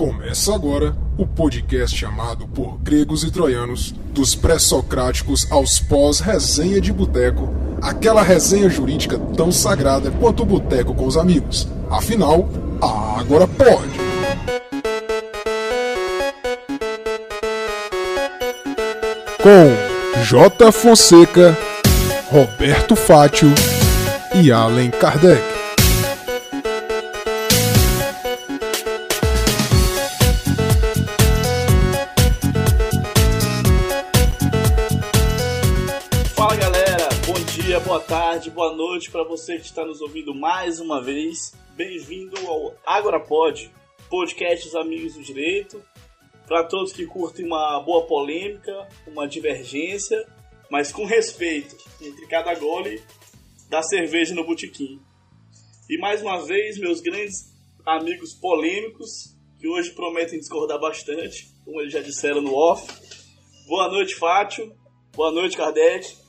Começa agora o podcast chamado por gregos e troianos, dos pré-socráticos aos pós-resenha de boteco, aquela resenha jurídica tão sagrada quanto o boteco com os amigos. Afinal, agora pode! Com J. Fonseca, Roberto Fátio e Allen Kardec. Noite para você que está nos ouvindo mais uma vez. Bem-vindo ao AgoraPod, podcast dos Amigos do Direito. Para todos que curtem uma boa polêmica, uma divergência, mas com respeito entre cada gole da cerveja no botequim. E mais uma vez, meus grandes amigos polêmicos, que hoje prometem discordar bastante, como eles já disseram no off. Boa noite, Fátio. Boa noite, Kardec.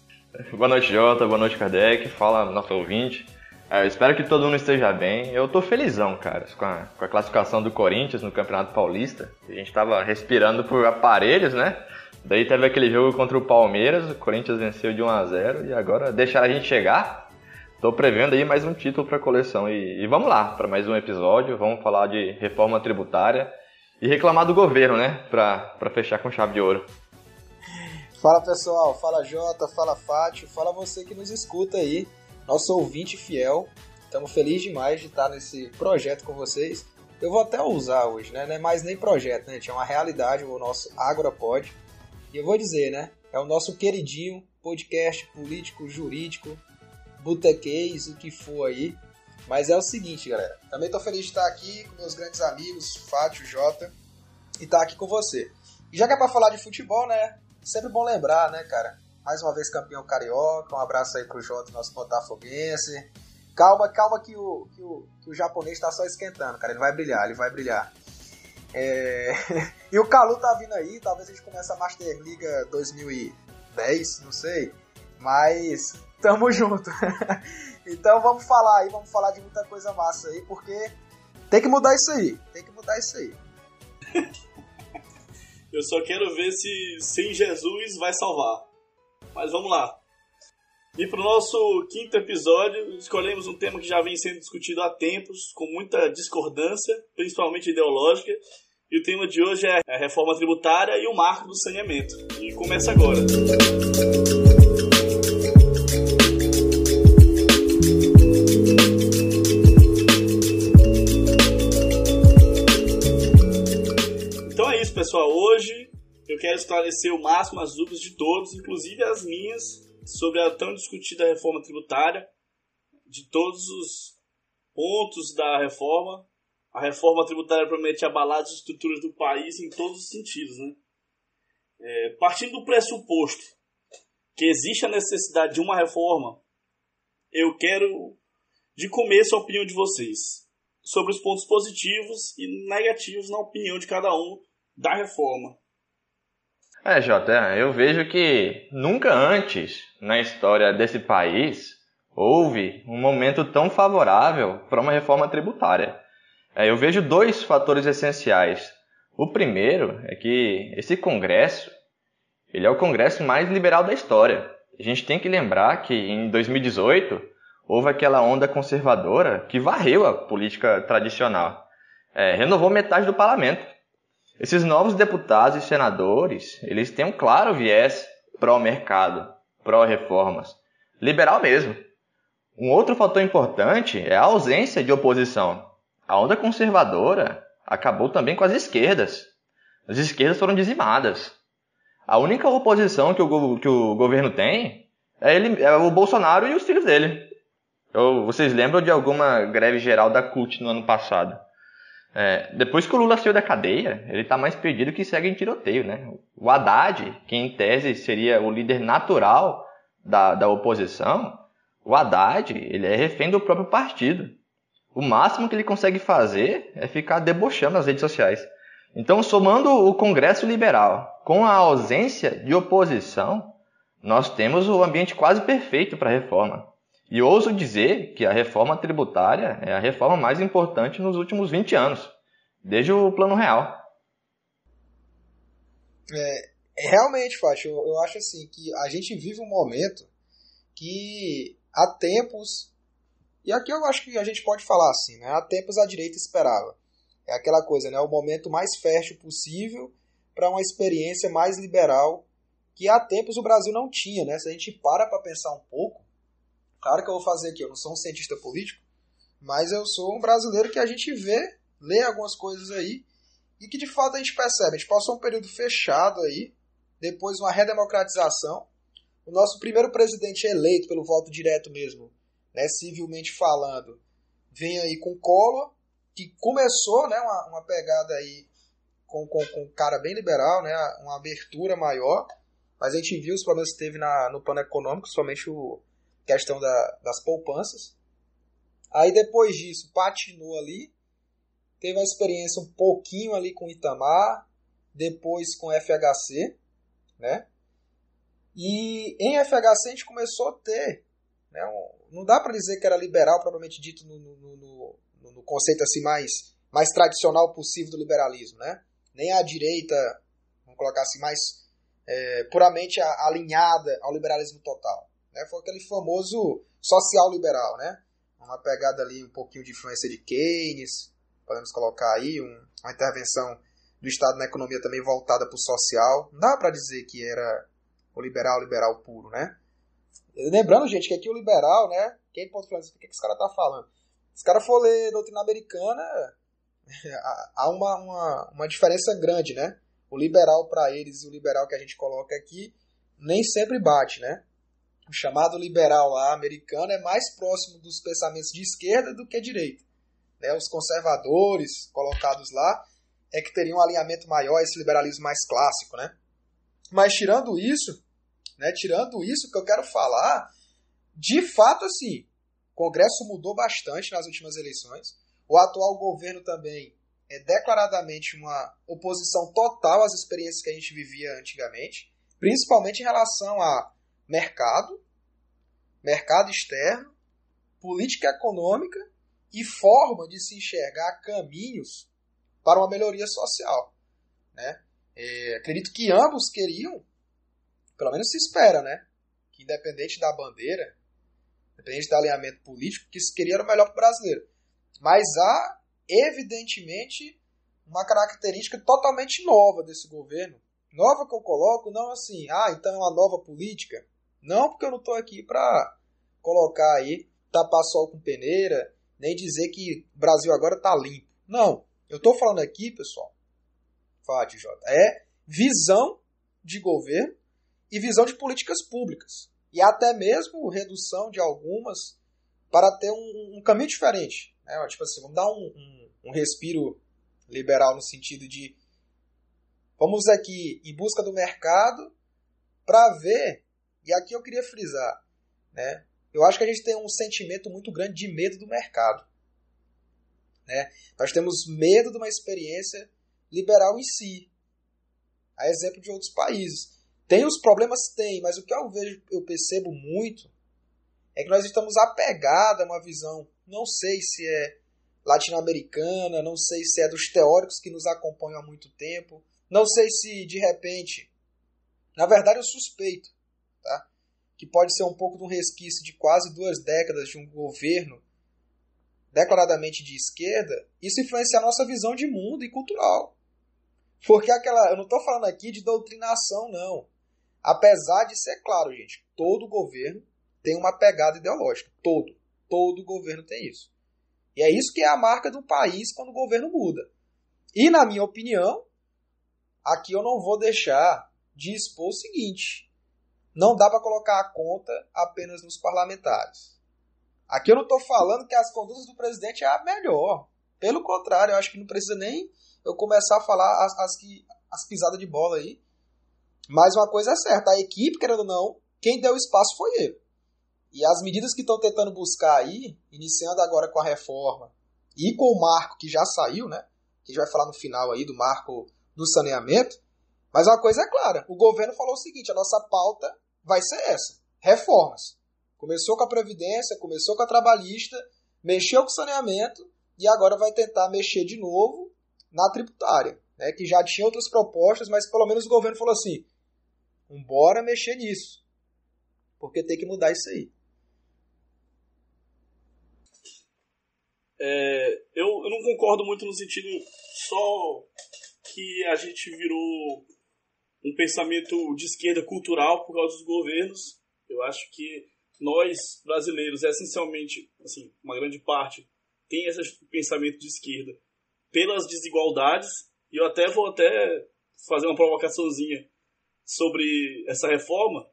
Boa noite, Jota. Boa noite, Kardec. Fala, nosso ouvinte. É, espero que todo mundo esteja bem. Eu tô felizão, cara, com a, com a classificação do Corinthians no Campeonato Paulista. A gente tava respirando por aparelhos, né? Daí teve aquele jogo contra o Palmeiras, o Corinthians venceu de 1 a 0 e agora deixaram a gente chegar. Tô prevendo aí mais um título para coleção e, e vamos lá para mais um episódio. Vamos falar de reforma tributária e reclamar do governo, né? Para fechar com chave de ouro. Fala pessoal, fala Jota, fala Fátio, fala você que nos escuta aí, nosso ouvinte fiel. Estamos felizes demais de estar nesse projeto com vocês. Eu vou até usar hoje, né? Não é mais nem projeto, né? É uma realidade o nosso AgoraPod. E eu vou dizer, né? É o nosso queridinho podcast político, jurídico, botequês, o que for aí. Mas é o seguinte, galera. Também estou feliz de estar aqui com meus grandes amigos, Fátio, Jota, e estar aqui com você. E já que é para falar de futebol, né? Sempre bom lembrar, né, cara? Mais uma vez campeão carioca. Um abraço aí pro Jota, nosso botafoguense. Calma, calma que o, que o, que o japonês tá só esquentando, cara. Ele vai brilhar, ele vai brilhar. É... e o Calu tá vindo aí, talvez a gente comece a Master Liga 2010, não sei. Mas tamo junto. então vamos falar aí, vamos falar de muita coisa massa aí, porque tem que mudar isso aí. Tem que mudar isso aí. Eu só quero ver se sem Jesus vai salvar. Mas vamos lá. E para o nosso quinto episódio, escolhemos um tema que já vem sendo discutido há tempos, com muita discordância, principalmente ideológica. E o tema de hoje é a reforma tributária e o marco do saneamento. E começa agora. Pessoal, hoje eu quero esclarecer o máximo as dúvidas de todos, inclusive as minhas, sobre a tão discutida reforma tributária, de todos os pontos da reforma. A reforma tributária promete abalar as estruturas do país em todos os sentidos. Né? É, partindo do pressuposto que existe a necessidade de uma reforma, eu quero de começo a opinião de vocês sobre os pontos positivos e negativos na opinião de cada um da reforma. É, Jota, eu vejo que nunca antes na história desse país houve um momento tão favorável para uma reforma tributária. É, eu vejo dois fatores essenciais. O primeiro é que esse Congresso ele é o Congresso mais liberal da história. A gente tem que lembrar que em 2018 houve aquela onda conservadora que varreu a política tradicional. É, renovou metade do parlamento. Esses novos deputados e senadores, eles têm um claro viés pró-mercado, pró-reformas. Liberal mesmo. Um outro fator importante é a ausência de oposição. A onda conservadora acabou também com as esquerdas. As esquerdas foram dizimadas. A única oposição que o, que o governo tem é, ele, é o Bolsonaro e os filhos dele. Eu, vocês lembram de alguma greve geral da CUT no ano passado? É, depois que o Lula saiu da cadeia, ele está mais perdido que segue em tiroteio, né? O Haddad, que em tese seria o líder natural da, da oposição, o Haddad, ele é refém do próprio partido. O máximo que ele consegue fazer é ficar debochando nas redes sociais. Então, somando o Congresso Liberal com a ausência de oposição, nós temos o ambiente quase perfeito para a reforma. E ouso dizer que a reforma tributária é a reforma mais importante nos últimos 20 anos. desde o Plano Real. É, é realmente, Fátio, eu, eu acho assim que a gente vive um momento que há tempos, e aqui eu acho que a gente pode falar assim, né? há tempos a direita esperava. É aquela coisa, né? o momento mais fértil possível para uma experiência mais liberal que há tempos o Brasil não tinha, né? Se a gente para para pensar um pouco, claro que eu vou fazer aqui, eu não sou um cientista político, mas eu sou um brasileiro que a gente vê, lê algumas coisas aí e que de fato a gente percebe. A gente passou um período fechado aí, depois uma redemocratização. O nosso primeiro presidente eleito pelo voto direto mesmo, né, civilmente falando, vem aí com Collor, que começou né, uma, uma pegada aí com, com, com um cara bem liberal, né, uma abertura maior, mas a gente viu os problemas que teve na, no plano econômico, somente a questão da, das poupanças. Aí depois disso, patinou ali, teve uma experiência um pouquinho ali com Itamar, depois com FHC, né? E em FHC a gente começou a ter, né, um, não dá para dizer que era liberal propriamente dito no, no, no, no, conceito assim mais, mais tradicional possível do liberalismo, né? Nem a direita, vamos colocar assim, mais é, puramente alinhada ao liberalismo total. Né? Foi aquele famoso social liberal, né? Uma pegada ali um pouquinho de influência de Keynes, podemos colocar aí um, uma intervenção do Estado na economia também voltada para o social. Não dá para dizer que era o liberal, liberal puro, né? Lembrando, gente, que aqui o liberal, né? Quem falar isso? O que, que esse cara tá falando? Se o cara for ler doutrina americana, há uma, uma, uma diferença grande, né? O liberal para eles e o liberal que a gente coloca aqui nem sempre bate, né? O chamado liberal lá americano é mais próximo dos pensamentos de esquerda do que direita. Né? Os conservadores colocados lá é que teriam um alinhamento maior a esse liberalismo mais clássico, né? Mas tirando isso, né, tirando isso que eu quero falar, de fato assim, o Congresso mudou bastante nas últimas eleições. O atual governo também é declaradamente uma oposição total às experiências que a gente vivia antigamente, principalmente em relação a mercado, mercado externo, política econômica e forma de se enxergar caminhos para uma melhoria social. Né? É, acredito que ambos queriam, pelo menos se espera, né? que independente da bandeira, independente do alinhamento político, que se queria era o melhor para o brasileiro. Mas há, evidentemente, uma característica totalmente nova desse governo. Nova que eu coloco, não assim, ah, então é uma nova política. Não, porque eu não estou aqui para colocar aí, tapar sol com peneira, nem dizer que o Brasil agora está limpo. Não. Eu estou falando aqui, pessoal, Fátio J, é visão de governo e visão de políticas públicas. E até mesmo redução de algumas para ter um, um caminho diferente. Né? Tipo assim, vamos dar um, um, um respiro liberal no sentido de vamos aqui em busca do mercado para ver, e aqui eu queria frisar, né? Eu acho que a gente tem um sentimento muito grande de medo do mercado. Né? Nós temos medo de uma experiência liberal em si. A exemplo de outros países. Tem os problemas? Tem, mas o que eu vejo, eu percebo muito é que nós estamos apegados a uma visão, não sei se é latino-americana, não sei se é dos teóricos que nos acompanham há muito tempo, não sei se de repente, na verdade eu suspeito, tá? que pode ser um pouco de um resquício de quase duas décadas de um governo declaradamente de esquerda, isso influencia a nossa visão de mundo e cultural. Porque aquela. Eu não estou falando aqui de doutrinação, não. Apesar de ser claro, gente, todo governo tem uma pegada ideológica. Todo. Todo governo tem isso. E é isso que é a marca do país quando o governo muda. E, na minha opinião, aqui eu não vou deixar de expor o seguinte: não dá para colocar a conta apenas nos parlamentares. Aqui eu não estou falando que as condutas do presidente é a melhor. Pelo contrário, eu acho que não precisa nem eu começar a falar as, as, as pisadas de bola aí. Mas uma coisa é certa, a equipe, querendo ou não, quem deu espaço foi ele. E as medidas que estão tentando buscar aí, iniciando agora com a reforma e com o marco que já saiu, né? Que a gente vai falar no final aí do marco do saneamento. Mas uma coisa é clara, o governo falou o seguinte, a nossa pauta vai ser essa, reformas. Começou com a Previdência, começou com a Trabalhista, mexeu com o saneamento e agora vai tentar mexer de novo na tributária, né, que já tinha outras propostas, mas pelo menos o governo falou assim: bora mexer nisso, porque tem que mudar isso aí. É, eu, eu não concordo muito no sentido só que a gente virou um pensamento de esquerda cultural por causa dos governos. Eu acho que nós, brasileiros, essencialmente, assim, uma grande parte, tem esse pensamento de esquerda pelas desigualdades. E eu até vou até fazer uma provocaçãozinha sobre essa reforma.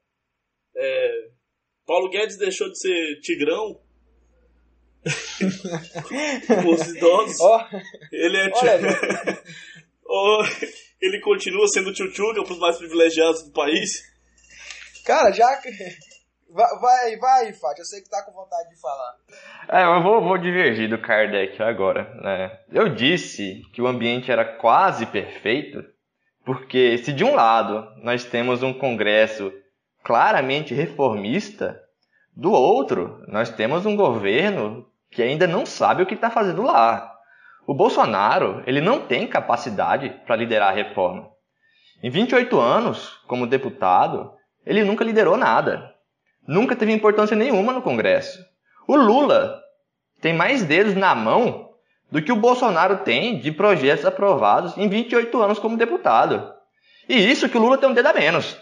É, Paulo Guedes deixou de ser tigrão com os idosos. Oh, ele é oh, ele continua sendo tchutchuca para os mais privilegiados do país. Cara, já Vai, vai, Fátima, eu sei que tá com vontade de falar. É, eu vou, vou divergir do Kardec agora. Né? Eu disse que o ambiente era quase perfeito, porque se de um lado nós temos um Congresso claramente reformista, do outro nós temos um governo que ainda não sabe o que está fazendo lá. O Bolsonaro ele não tem capacidade para liderar a reforma. Em 28 anos, como deputado, ele nunca liderou nada nunca teve importância nenhuma no Congresso. O Lula tem mais dedos na mão do que o Bolsonaro tem de projetos aprovados em 28 anos como deputado. E isso que o Lula tem um dedo a menos.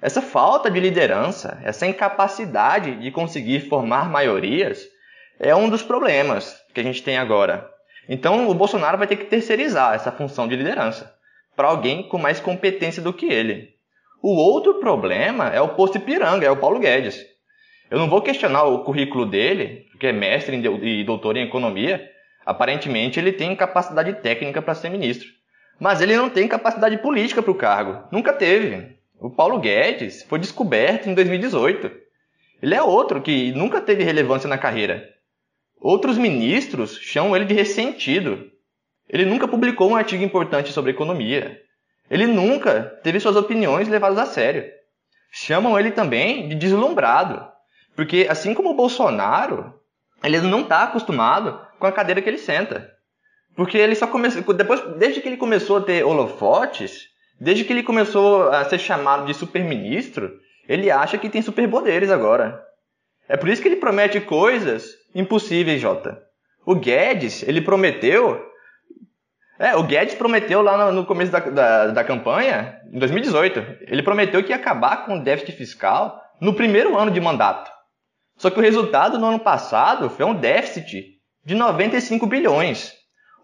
Essa falta de liderança, essa incapacidade de conseguir formar maiorias, é um dos problemas que a gente tem agora. Então o Bolsonaro vai ter que terceirizar essa função de liderança para alguém com mais competência do que ele. O outro problema é o posto Ipiranga, é o Paulo Guedes. Eu não vou questionar o currículo dele, porque é mestre e doutor em economia. Aparentemente ele tem capacidade técnica para ser ministro. Mas ele não tem capacidade política para o cargo. Nunca teve. O Paulo Guedes foi descoberto em 2018. Ele é outro que nunca teve relevância na carreira. Outros ministros chamam ele de ressentido. Ele nunca publicou um artigo importante sobre economia. Ele nunca teve suas opiniões levadas a sério. Chamam ele também de deslumbrado, porque assim como o Bolsonaro, ele não está acostumado com a cadeira que ele senta. Porque ele só começou, depois, desde que ele começou a ter holofotes, desde que ele começou a ser chamado de super-ministro, ele acha que tem superpoderes agora. É por isso que ele promete coisas impossíveis, Jota. O Guedes, ele prometeu é, o Guedes prometeu lá no, começo da, da, da, campanha, em 2018, ele prometeu que ia acabar com o déficit fiscal no primeiro ano de mandato. Só que o resultado no ano passado foi um déficit de 95 bilhões.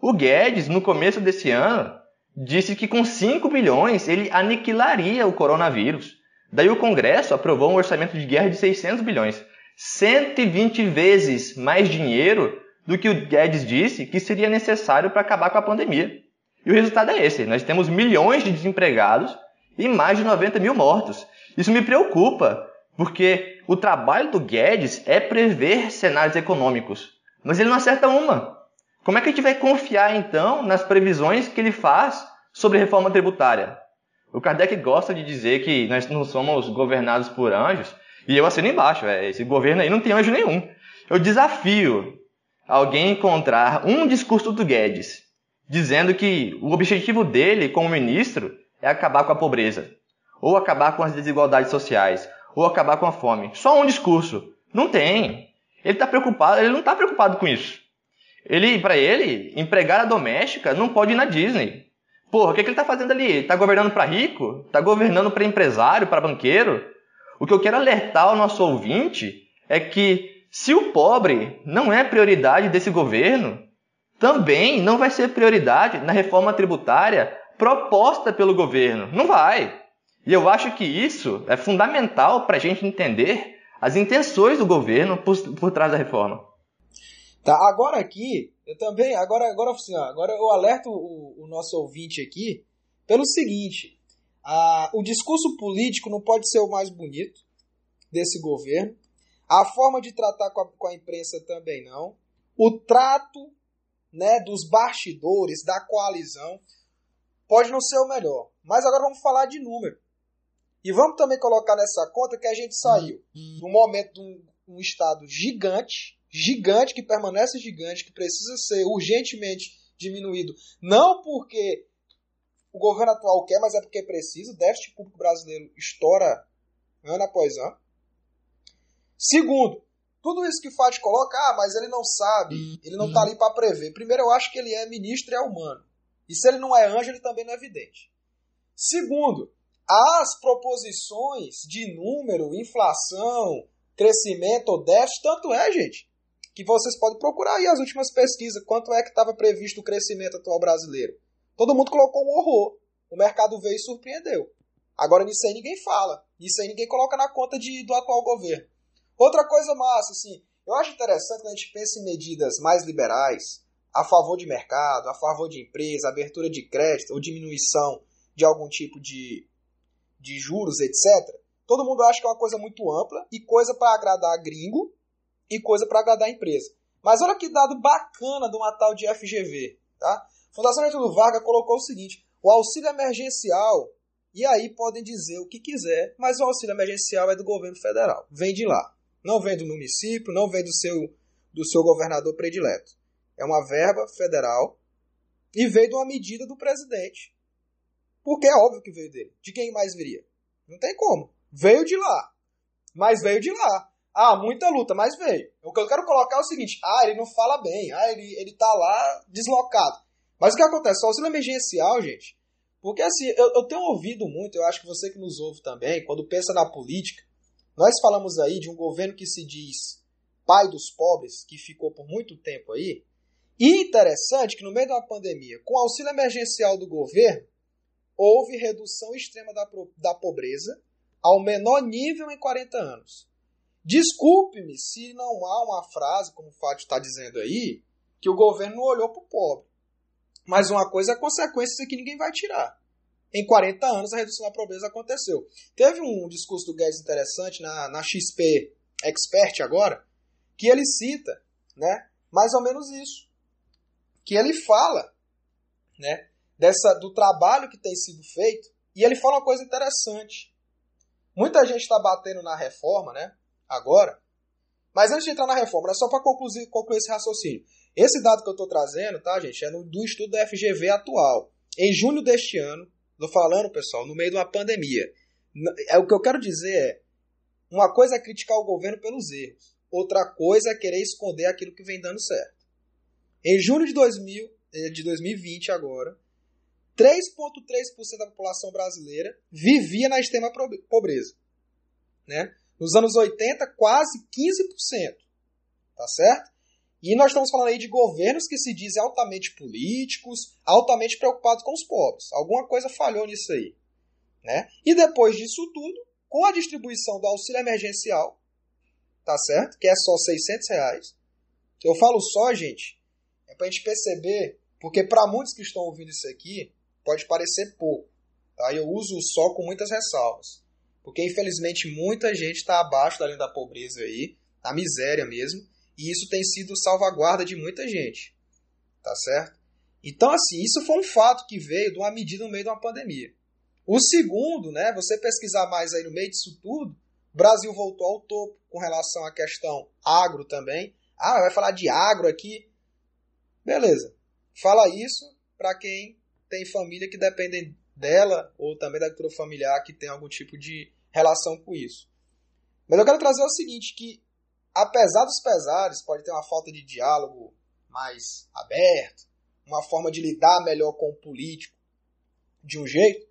O Guedes, no começo desse ano, disse que com 5 bilhões ele aniquilaria o coronavírus. Daí o Congresso aprovou um orçamento de guerra de 600 bilhões. 120 vezes mais dinheiro do que o Guedes disse que seria necessário para acabar com a pandemia. E o resultado é esse: nós temos milhões de desempregados e mais de 90 mil mortos. Isso me preocupa, porque o trabalho do Guedes é prever cenários econômicos, mas ele não acerta uma. Como é que a gente vai confiar então nas previsões que ele faz sobre reforma tributária? O Kardec gosta de dizer que nós não somos governados por anjos, e eu assino embaixo, é, esse governo aí não tem anjo nenhum. Eu desafio alguém encontrar um discurso do Guedes dizendo que o objetivo dele como ministro é acabar com a pobreza, ou acabar com as desigualdades sociais, ou acabar com a fome. Só um discurso. Não tem. Ele está preocupado, ele não está preocupado com isso. Ele, para ele, empregada doméstica não pode ir na Disney. Porra, o que, que ele está fazendo ali? Está governando para rico? Está governando para empresário, para banqueiro? O que eu quero alertar ao nosso ouvinte é que se o pobre não é prioridade desse governo, também não vai ser prioridade na reforma tributária proposta pelo governo. Não vai. E eu acho que isso é fundamental para a gente entender as intenções do governo por, por trás da reforma. Tá, agora aqui, eu também, agora, agora, assim, agora eu alerto o, o nosso ouvinte aqui pelo seguinte: a, o discurso político não pode ser o mais bonito desse governo, a forma de tratar com a, com a imprensa também não. O trato né, dos bastidores, da coalizão, pode não ser o melhor. Mas agora vamos falar de número. E vamos também colocar nessa conta que a gente saiu de um momento de um, um estado gigante, gigante, que permanece gigante, que precisa ser urgentemente diminuído. Não porque o governo atual quer, mas é porque preciso. O déficit público brasileiro estoura ano após ano. Segundo, tudo isso que o Fati coloca, ah, mas ele não sabe, ele não está ali para prever. Primeiro, eu acho que ele é ministro e é humano. E se ele não é anjo, ele também não é vidente. Segundo, as proposições de número, inflação, crescimento ou déficit, tanto é, gente, que vocês podem procurar aí as últimas pesquisas, quanto é que estava previsto o crescimento atual brasileiro. Todo mundo colocou um horror. O mercado veio e surpreendeu. Agora nisso aí ninguém fala. Isso aí ninguém coloca na conta de, do atual governo. Outra coisa massa, assim, eu acho interessante quando a gente pensa em medidas mais liberais, a favor de mercado, a favor de empresa, abertura de crédito ou diminuição de algum tipo de, de juros, etc. Todo mundo acha que é uma coisa muito ampla e coisa para agradar gringo e coisa para agradar empresa. Mas olha que dado bacana de uma tal de FGV, tá? Fundação Getúlio Vargas colocou o seguinte: o auxílio emergencial, e aí podem dizer o que quiser, mas o auxílio emergencial é do governo federal, vem de lá. Não vem do município, não vem do seu, do seu governador predileto. É uma verba federal e veio de uma medida do presidente. Porque é óbvio que veio dele. De quem mais viria? Não tem como. Veio de lá. Mas veio de lá. Ah, muita luta, mas veio. O que eu quero colocar é o seguinte: ah, ele não fala bem, ah, ele, ele tá lá deslocado. Mas o que acontece? O auxílio emergencial, gente, porque assim, eu, eu tenho ouvido muito, eu acho que você que nos ouve também, quando pensa na política, nós falamos aí de um governo que se diz pai dos pobres, que ficou por muito tempo aí. E interessante que no meio da pandemia, com o auxílio emergencial do governo, houve redução extrema da, da pobreza ao menor nível em 40 anos. Desculpe-me se não há uma frase, como o Fátio está dizendo aí, que o governo não olhou para o pobre. Mas uma coisa é consequência que ninguém vai tirar em 40 anos a redução da pobreza aconteceu. Teve um discurso do Guedes interessante na, na XP Expert agora, que ele cita, né, mais ou menos isso. Que ele fala, né, dessa do trabalho que tem sido feito, e ele fala uma coisa interessante. Muita gente está batendo na reforma, né, agora, mas antes de entrar na reforma, é só para concluir, concluir esse raciocínio. Esse dado que eu estou trazendo, tá, gente, é do estudo da FGV atual. Em junho deste ano, Estou falando, pessoal, no meio de uma pandemia. É o que eu quero dizer é, uma coisa é criticar o governo pelos erros, outra coisa é querer esconder aquilo que vem dando certo. Em junho de, 2000, eh, de 2020 agora, 3,3% da população brasileira vivia na extrema pobreza. Né? Nos anos 80, quase 15%. Tá certo? E nós estamos falando aí de governos que se dizem altamente políticos, altamente preocupados com os pobres. Alguma coisa falhou nisso aí. Né? E depois disso tudo, com a distribuição do auxílio emergencial, tá certo? Que é só 600 reais. Eu falo só, gente, é para a gente perceber, porque para muitos que estão ouvindo isso aqui, pode parecer pouco. Tá? Eu uso o só com muitas ressalvas. Porque infelizmente muita gente está abaixo da linha da pobreza aí, na miséria mesmo. E isso tem sido salvaguarda de muita gente. Tá certo? Então, assim, isso foi um fato que veio de uma medida no meio de uma pandemia. O segundo, né, você pesquisar mais aí no meio disso tudo, Brasil voltou ao topo com relação à questão agro também. Ah, vai falar de agro aqui. Beleza. Fala isso para quem tem família que dependem dela ou também da agricultura familiar que tem algum tipo de relação com isso. Mas eu quero trazer o seguinte, que apesar dos pesares, pode ter uma falta de diálogo mais aberto, uma forma de lidar melhor com o político de um jeito.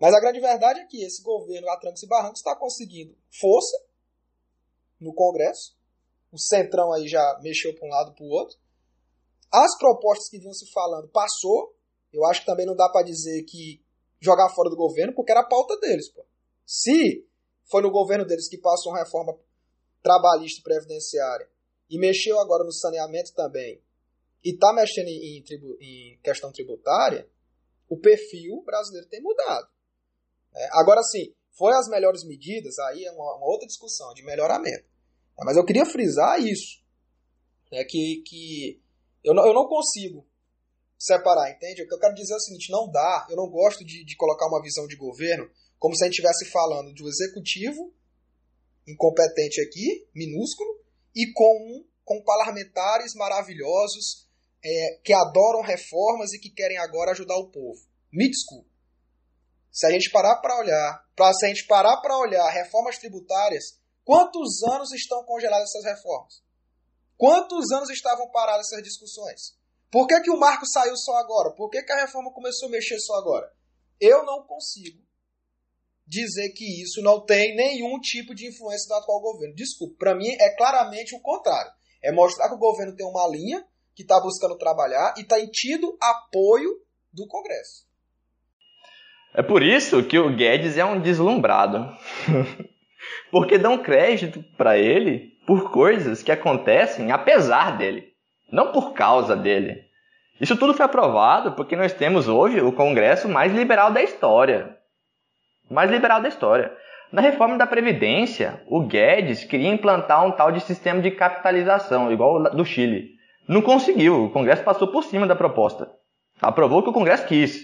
Mas a grande verdade é que esse governo, a trancos e barrancos, está conseguindo força no Congresso. O Centrão aí já mexeu para um lado para o outro. As propostas que vinham se falando passou. Eu acho que também não dá para dizer que jogar fora do governo, porque era a pauta deles. Pô. Se foi no governo deles que passou uma reforma trabalhista e previdenciária e mexeu agora no saneamento também e está mexendo em, tribu, em, questão tributária, o perfil brasileiro tem mudado. É, agora sim, foi as melhores medidas, aí é uma, uma outra discussão de melhoramento. É, mas eu queria frisar isso. É que, que eu, não, eu não consigo separar, entende? O que eu quero dizer é o seguinte: não dá, eu não gosto de, de colocar uma visão de governo como se a gente estivesse falando de um executivo incompetente aqui, minúsculo, e com, com parlamentares maravilhosos, é, que adoram reformas e que querem agora ajudar o povo. Me desculpe. Se a gente parar para olhar, pra, se a gente parar para olhar reformas tributárias, quantos anos estão congeladas essas reformas? Quantos anos estavam paradas essas discussões? Por que, que o marco saiu só agora? Por que, que a reforma começou a mexer só agora? Eu não consigo dizer que isso não tem nenhum tipo de influência do atual governo. Desculpe, para mim é claramente o contrário. É mostrar que o governo tem uma linha que está buscando trabalhar e está tido apoio do Congresso. É por isso que o Guedes é um deslumbrado. Porque dão crédito para ele por coisas que acontecem apesar dele, não por causa dele. Isso tudo foi aprovado porque nós temos hoje o Congresso mais liberal da história. Mais liberal da história. Na reforma da Previdência, o Guedes queria implantar um tal de sistema de capitalização, igual do Chile. Não conseguiu, o Congresso passou por cima da proposta. Aprovou o que o Congresso quis.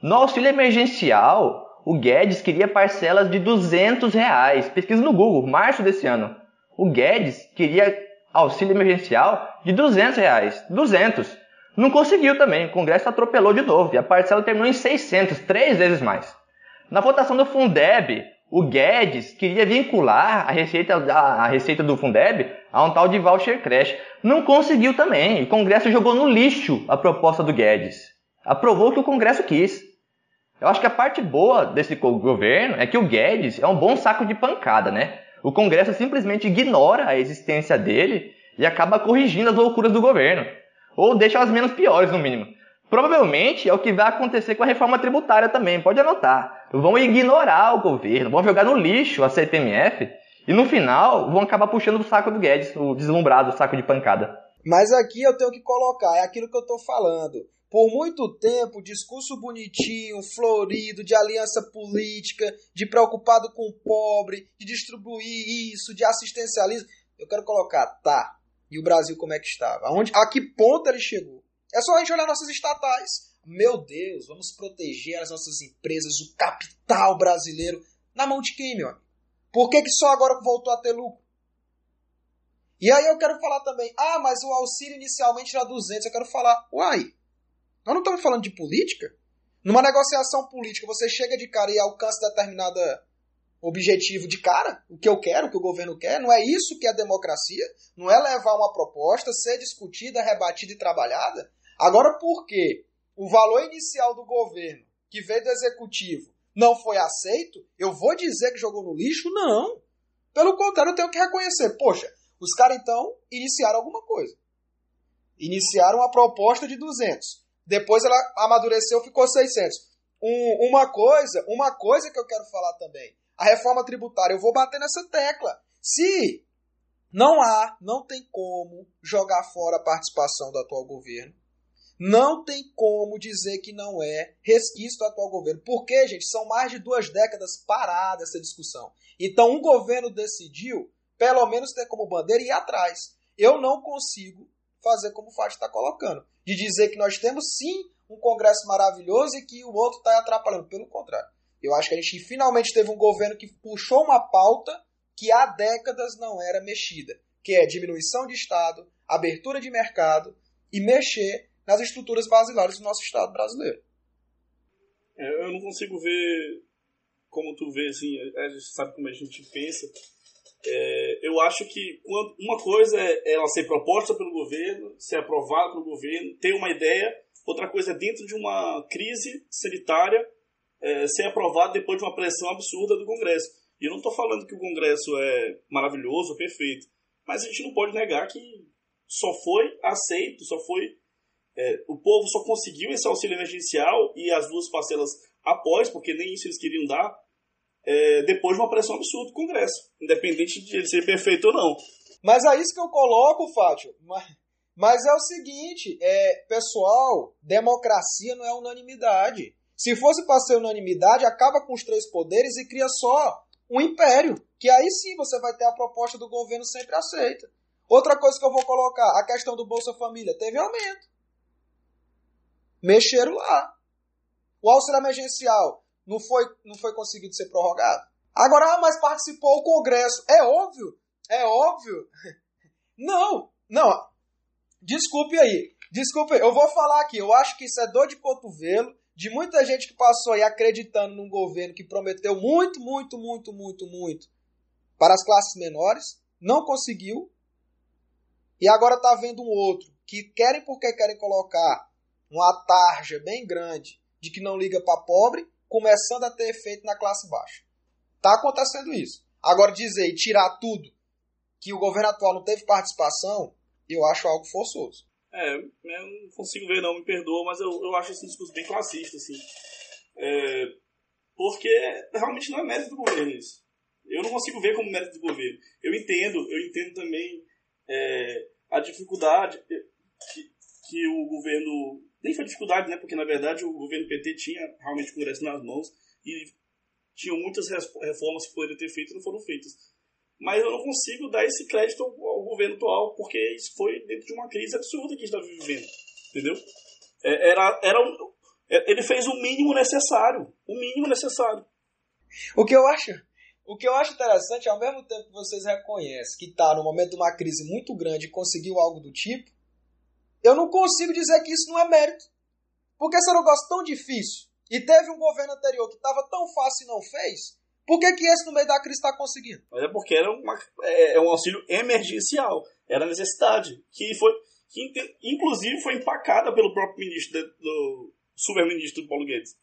No auxílio emergencial, o Guedes queria parcelas de 200 reais. Pesquisa no Google, março desse ano. O Guedes queria auxílio emergencial de 200 reais. 200. Não conseguiu também, o Congresso atropelou de novo e a parcela terminou em 600, três vezes mais. Na votação do Fundeb, o Guedes queria vincular a receita, a, receita do Fundeb a um tal de voucher creche. Não conseguiu também. O Congresso jogou no lixo a proposta do Guedes. Aprovou o que o Congresso quis. Eu acho que a parte boa desse governo é que o Guedes é um bom saco de pancada, né? O Congresso simplesmente ignora a existência dele e acaba corrigindo as loucuras do governo. Ou deixa as menos piores, no mínimo. Provavelmente é o que vai acontecer com a reforma tributária também, pode anotar. Vão ignorar o governo, vão jogar no lixo a CPMF e no final vão acabar puxando o saco do Guedes, o deslumbrado, o saco de pancada. Mas aqui eu tenho que colocar, é aquilo que eu estou falando. Por muito tempo, discurso bonitinho, florido, de aliança política, de preocupado com o pobre, de distribuir isso, de assistencialismo. Eu quero colocar, tá. E o Brasil como é que estava? Aonde, a que ponto ele chegou? É só a gente olhar nossas estatais. Meu Deus, vamos proteger as nossas empresas, o capital brasileiro. Na mão de quem, meu amigo? Por que, que só agora voltou a ter lucro? E aí eu quero falar também, ah, mas o auxílio inicialmente era 200. Eu quero falar, uai, nós não estamos falando de política? Numa negociação política, você chega de cara e alcança determinado objetivo de cara, o que eu quero, o que o governo quer. Não é isso que é democracia? Não é levar uma proposta, ser discutida, rebatida e trabalhada? Agora, por que o valor inicial do governo, que veio do executivo, não foi aceito, eu vou dizer que jogou no lixo? Não. Pelo contrário, eu tenho que reconhecer. Poxa, os caras então iniciaram alguma coisa. Iniciaram uma proposta de 200. Depois ela amadureceu, ficou 600. Um, uma coisa, uma coisa que eu quero falar também. A reforma tributária, eu vou bater nessa tecla. Se não há, não tem como jogar fora a participação do atual governo, não tem como dizer que não é resquício do atual governo. Porque, gente, são mais de duas décadas parada essa discussão. Então, um governo decidiu, pelo menos, ter como bandeira ir atrás. Eu não consigo fazer como o Fábio está colocando. De dizer que nós temos sim um Congresso maravilhoso e que o outro está atrapalhando. Pelo contrário. Eu acho que a gente finalmente teve um governo que puxou uma pauta que há décadas não era mexida, que é diminuição de Estado, abertura de mercado e mexer nas estruturas basilares do nosso Estado brasileiro. É, eu não consigo ver como tu vê, assim, a gente sabe como a gente pensa. É, eu acho que uma coisa é ela ser proposta pelo governo, ser aprovada pelo governo, ter uma ideia. Outra coisa é dentro de uma crise sanitária é, ser aprovada depois de uma pressão absurda do Congresso. E eu não estou falando que o Congresso é maravilhoso, perfeito, mas a gente não pode negar que só foi aceito, só foi é, o povo só conseguiu esse auxílio emergencial e as duas parcelas após, porque nem isso eles queriam dar, é, depois de uma pressão absurda do Congresso, independente de ele ser perfeito ou não. Mas é isso que eu coloco, Fátio. Mas, mas é o seguinte, é, pessoal, democracia não é unanimidade. Se fosse para ser unanimidade, acaba com os três poderes e cria só um império, que aí sim você vai ter a proposta do governo sempre aceita. Outra coisa que eu vou colocar, a questão do Bolsa Família, teve aumento mexeram lá. O auxílio emergencial não foi, não foi conseguido ser prorrogado. Agora, ah, mas participou o Congresso. É óbvio, é óbvio. Não, não. Desculpe aí. Desculpa, eu vou falar aqui. Eu acho que isso é dor de cotovelo de muita gente que passou aí acreditando num governo que prometeu muito, muito, muito, muito, muito para as classes menores, não conseguiu. E agora está vendo um outro que querem porque querem colocar uma tarja bem grande de que não liga para pobre, começando a ter efeito na classe baixa. Tá acontecendo isso. Agora dizer e tirar tudo que o governo atual não teve participação, eu acho algo forçoso. É, eu não consigo ver não, me perdoa, mas eu, eu acho esse discurso bem classista, assim. É, porque realmente não é mérito do governo isso. Eu não consigo ver como mérito do governo. Eu entendo, eu entendo também é, a dificuldade que, que o governo. Nem foi dificuldade, né? Porque na verdade o governo PT tinha realmente o Congresso nas mãos e tinham muitas reformas que poderiam ter feito e não foram feitas. Mas eu não consigo dar esse crédito ao, governo atual, porque isso foi dentro de uma crise absurda que a gente está vivendo. Entendeu? É, era, era é, ele fez o mínimo necessário. O mínimo necessário. O que eu acho. O que eu acho interessante, ao mesmo tempo que vocês reconhecem que está no momento de uma crise muito grande e conseguiu algo do tipo, eu não consigo dizer que isso não é mérito. Porque se era um negócio tão difícil e teve um governo anterior que estava tão fácil e não fez, por que, que esse no meio da crise está conseguindo? Mas é porque era uma, é, é, um auxílio emergencial. Era necessidade. Que foi. Que inclusive foi empacada pelo próprio ministro do super-ministro Paulo Guedes.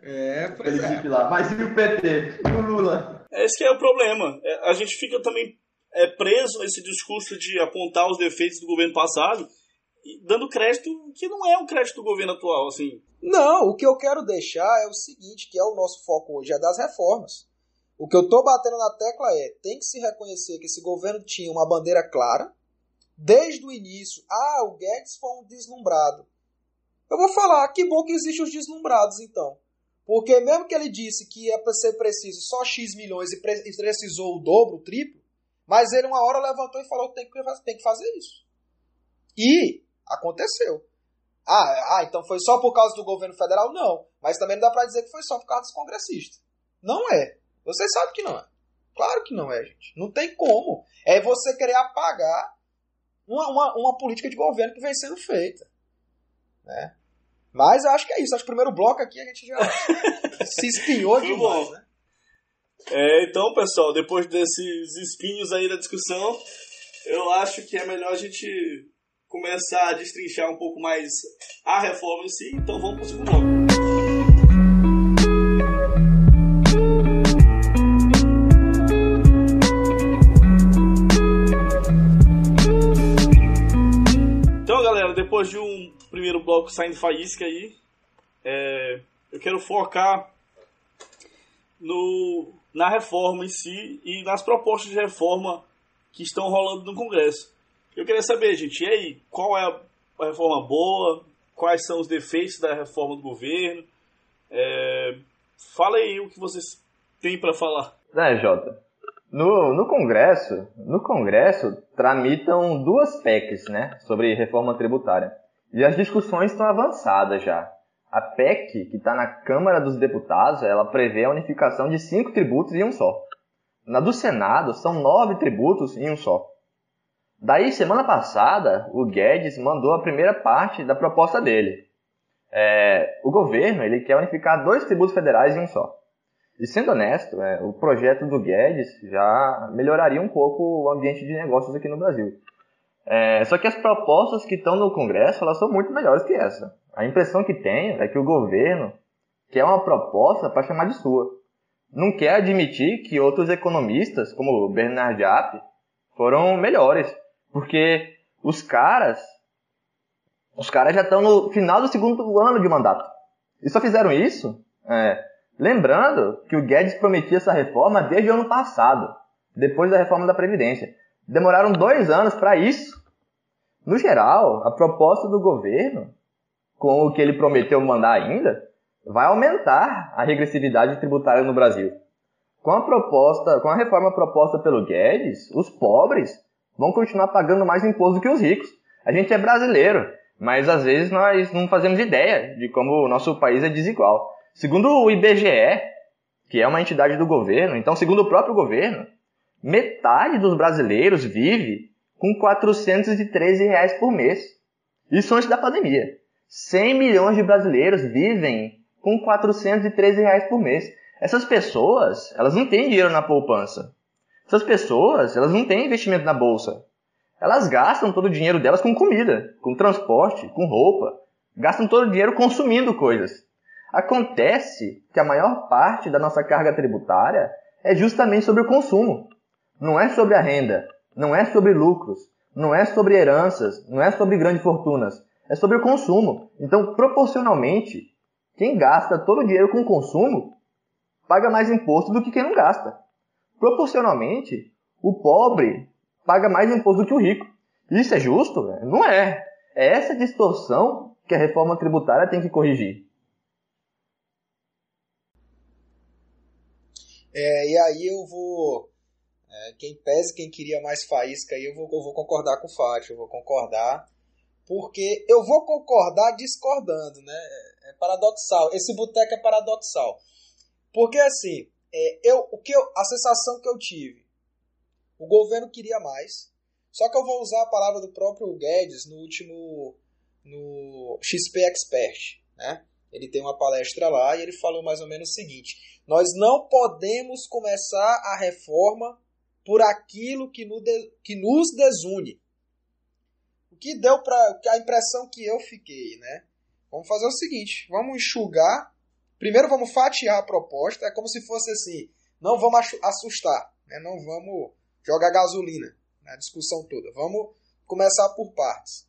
É, pois é. Lá. Mas e o PT? E o Lula? Esse é o problema. É, a gente fica também é, preso a esse discurso de apontar os defeitos do governo passado dando crédito que não é o crédito do governo atual, assim. Não, o que eu quero deixar é o seguinte, que é o nosso foco hoje, é das reformas. O que eu tô batendo na tecla é, tem que se reconhecer que esse governo tinha uma bandeira clara, desde o início, ah, o Guedes foi um deslumbrado. Eu vou falar, que bom que existem os deslumbrados, então. Porque mesmo que ele disse que ia ser preciso só X milhões e precisou o dobro, o triplo, mas ele uma hora levantou e falou, que, tem que fazer isso. E Aconteceu. Ah, ah, então foi só por causa do governo federal? Não. Mas também não dá para dizer que foi só por causa dos congressistas. Não é. Você sabe que não é. Claro que não é, gente. Não tem como. É você querer apagar uma, uma, uma política de governo que vem sendo feita. Né? Mas eu acho que é isso. Acho que o primeiro bloco aqui a gente já se espinhou demais, né? É, então, pessoal, depois desses espinhos aí da discussão, eu acho que é melhor a gente começar a destrinchar um pouco mais a reforma em si, então vamos para o segundo bloco. Então, galera, depois de um primeiro bloco saindo faísca aí, é, eu quero focar no, na reforma em si e nas propostas de reforma que estão rolando no Congresso. Eu queria saber, gente, e aí, qual é a reforma boa? Quais são os defeitos da reforma do governo? É... Fala aí o que vocês têm para falar. É, Jota. No, no Congresso, no Congresso tramitam duas PECs, né, sobre reforma tributária. E as discussões estão avançadas já. A PEC, que está na Câmara dos Deputados, ela prevê a unificação de cinco tributos em um só. Na do Senado, são nove tributos em um só. Daí, semana passada, o Guedes mandou a primeira parte da proposta dele. É, o governo ele quer unificar dois tributos federais em um só. E sendo honesto, é, o projeto do Guedes já melhoraria um pouco o ambiente de negócios aqui no Brasil. É, só que as propostas que estão no Congresso elas são muito melhores que essa. A impressão que tenho é que o governo quer uma proposta para chamar de sua. Não quer admitir que outros economistas, como o Bernard App, foram melhores. Porque os caras. Os caras já estão no final do segundo ano de mandato. E só fizeram isso é, lembrando que o Guedes prometia essa reforma desde o ano passado, depois da reforma da Previdência. Demoraram dois anos para isso. No geral, a proposta do governo, com o que ele prometeu mandar ainda, vai aumentar a regressividade tributária no Brasil. Com a proposta, com a reforma proposta pelo Guedes, os pobres vão continuar pagando mais imposto que os ricos. A gente é brasileiro, mas às vezes nós não fazemos ideia de como o nosso país é desigual. Segundo o IBGE, que é uma entidade do governo, então, segundo o próprio governo, metade dos brasileiros vive com 413 reais por mês. Isso antes da pandemia. 100 milhões de brasileiros vivem com 413 reais por mês. Essas pessoas, elas não têm dinheiro na poupança. Essas pessoas, elas não têm investimento na bolsa. Elas gastam todo o dinheiro delas com comida, com transporte, com roupa. Gastam todo o dinheiro consumindo coisas. Acontece que a maior parte da nossa carga tributária é justamente sobre o consumo. Não é sobre a renda, não é sobre lucros, não é sobre heranças, não é sobre grandes fortunas. É sobre o consumo. Então, proporcionalmente, quem gasta todo o dinheiro com consumo paga mais imposto do que quem não gasta proporcionalmente, o pobre paga mais imposto do que o rico. Isso é justo? Não é. É essa distorção que a reforma tributária tem que corrigir. É, e aí eu vou. É, quem pese, quem queria mais faísca aí, eu vou, eu vou concordar com o Fátio, eu vou concordar. Porque eu vou concordar discordando, né? É paradoxal. Esse boteco é paradoxal. Porque assim, é, eu, o que eu, a sensação que eu tive, o governo queria mais, só que eu vou usar a palavra do próprio Guedes no último no XP Expert, né? Ele tem uma palestra lá e ele falou mais ou menos o seguinte: nós não podemos começar a reforma por aquilo que, no de, que nos desune. O que deu para a impressão que eu fiquei, né? Vamos fazer o seguinte: vamos enxugar Primeiro vamos fatiar a proposta, é como se fosse assim, não vamos assustar, né? não vamos jogar gasolina na discussão toda, vamos começar por partes.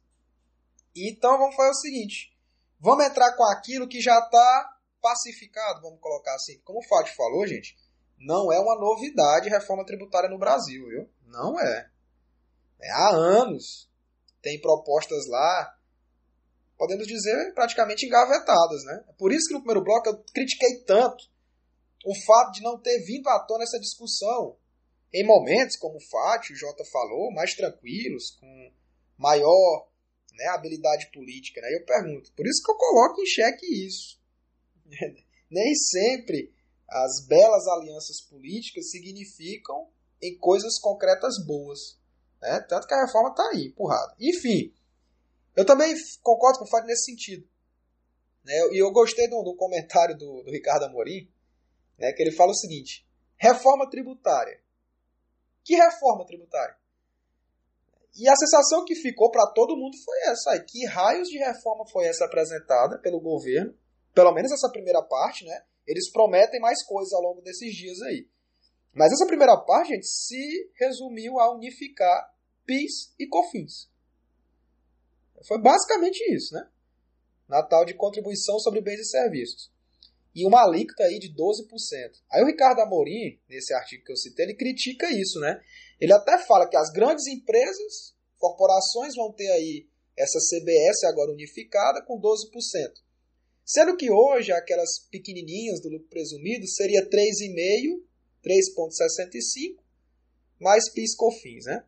Então vamos fazer o seguinte, vamos entrar com aquilo que já está pacificado, vamos colocar assim. Como o Fátio falou, gente, não é uma novidade reforma tributária no Brasil, viu? Não é. é há anos tem propostas lá podemos dizer, praticamente engavetadas. Né? Por isso que no primeiro bloco eu critiquei tanto o fato de não ter vindo à tona essa discussão em momentos, como o Fátio, o Jota falou, mais tranquilos, com maior né, habilidade política. Né? Eu pergunto, por isso que eu coloco em xeque isso. Nem sempre as belas alianças políticas significam em coisas concretas boas. Né? Tanto que a reforma está aí, empurrada. Enfim, eu também concordo com o Fábio nesse sentido. Né? E eu gostei do, do comentário do, do, Ricardo Amorim, né, que ele fala o seguinte: reforma tributária. Que reforma tributária? E a sensação que ficou para todo mundo foi essa aí. Que raios de reforma foi essa apresentada pelo governo? Pelo menos essa primeira parte, né? Eles prometem mais coisas ao longo desses dias aí. Mas essa primeira parte, gente, se resumiu a unificar PIS e COFINS. Foi basicamente isso, né? Natal de contribuição sobre bens e serviços. E uma alíquota aí de 12%. Aí o Ricardo Amorim, nesse artigo que eu citei, ele critica isso, né? Ele até fala que as grandes empresas, corporações vão ter aí essa CBS agora unificada com 12%. Sendo que hoje aquelas pequenininhas do lucro presumido seria 3,5, 3,65 mais PIS COFINS, né?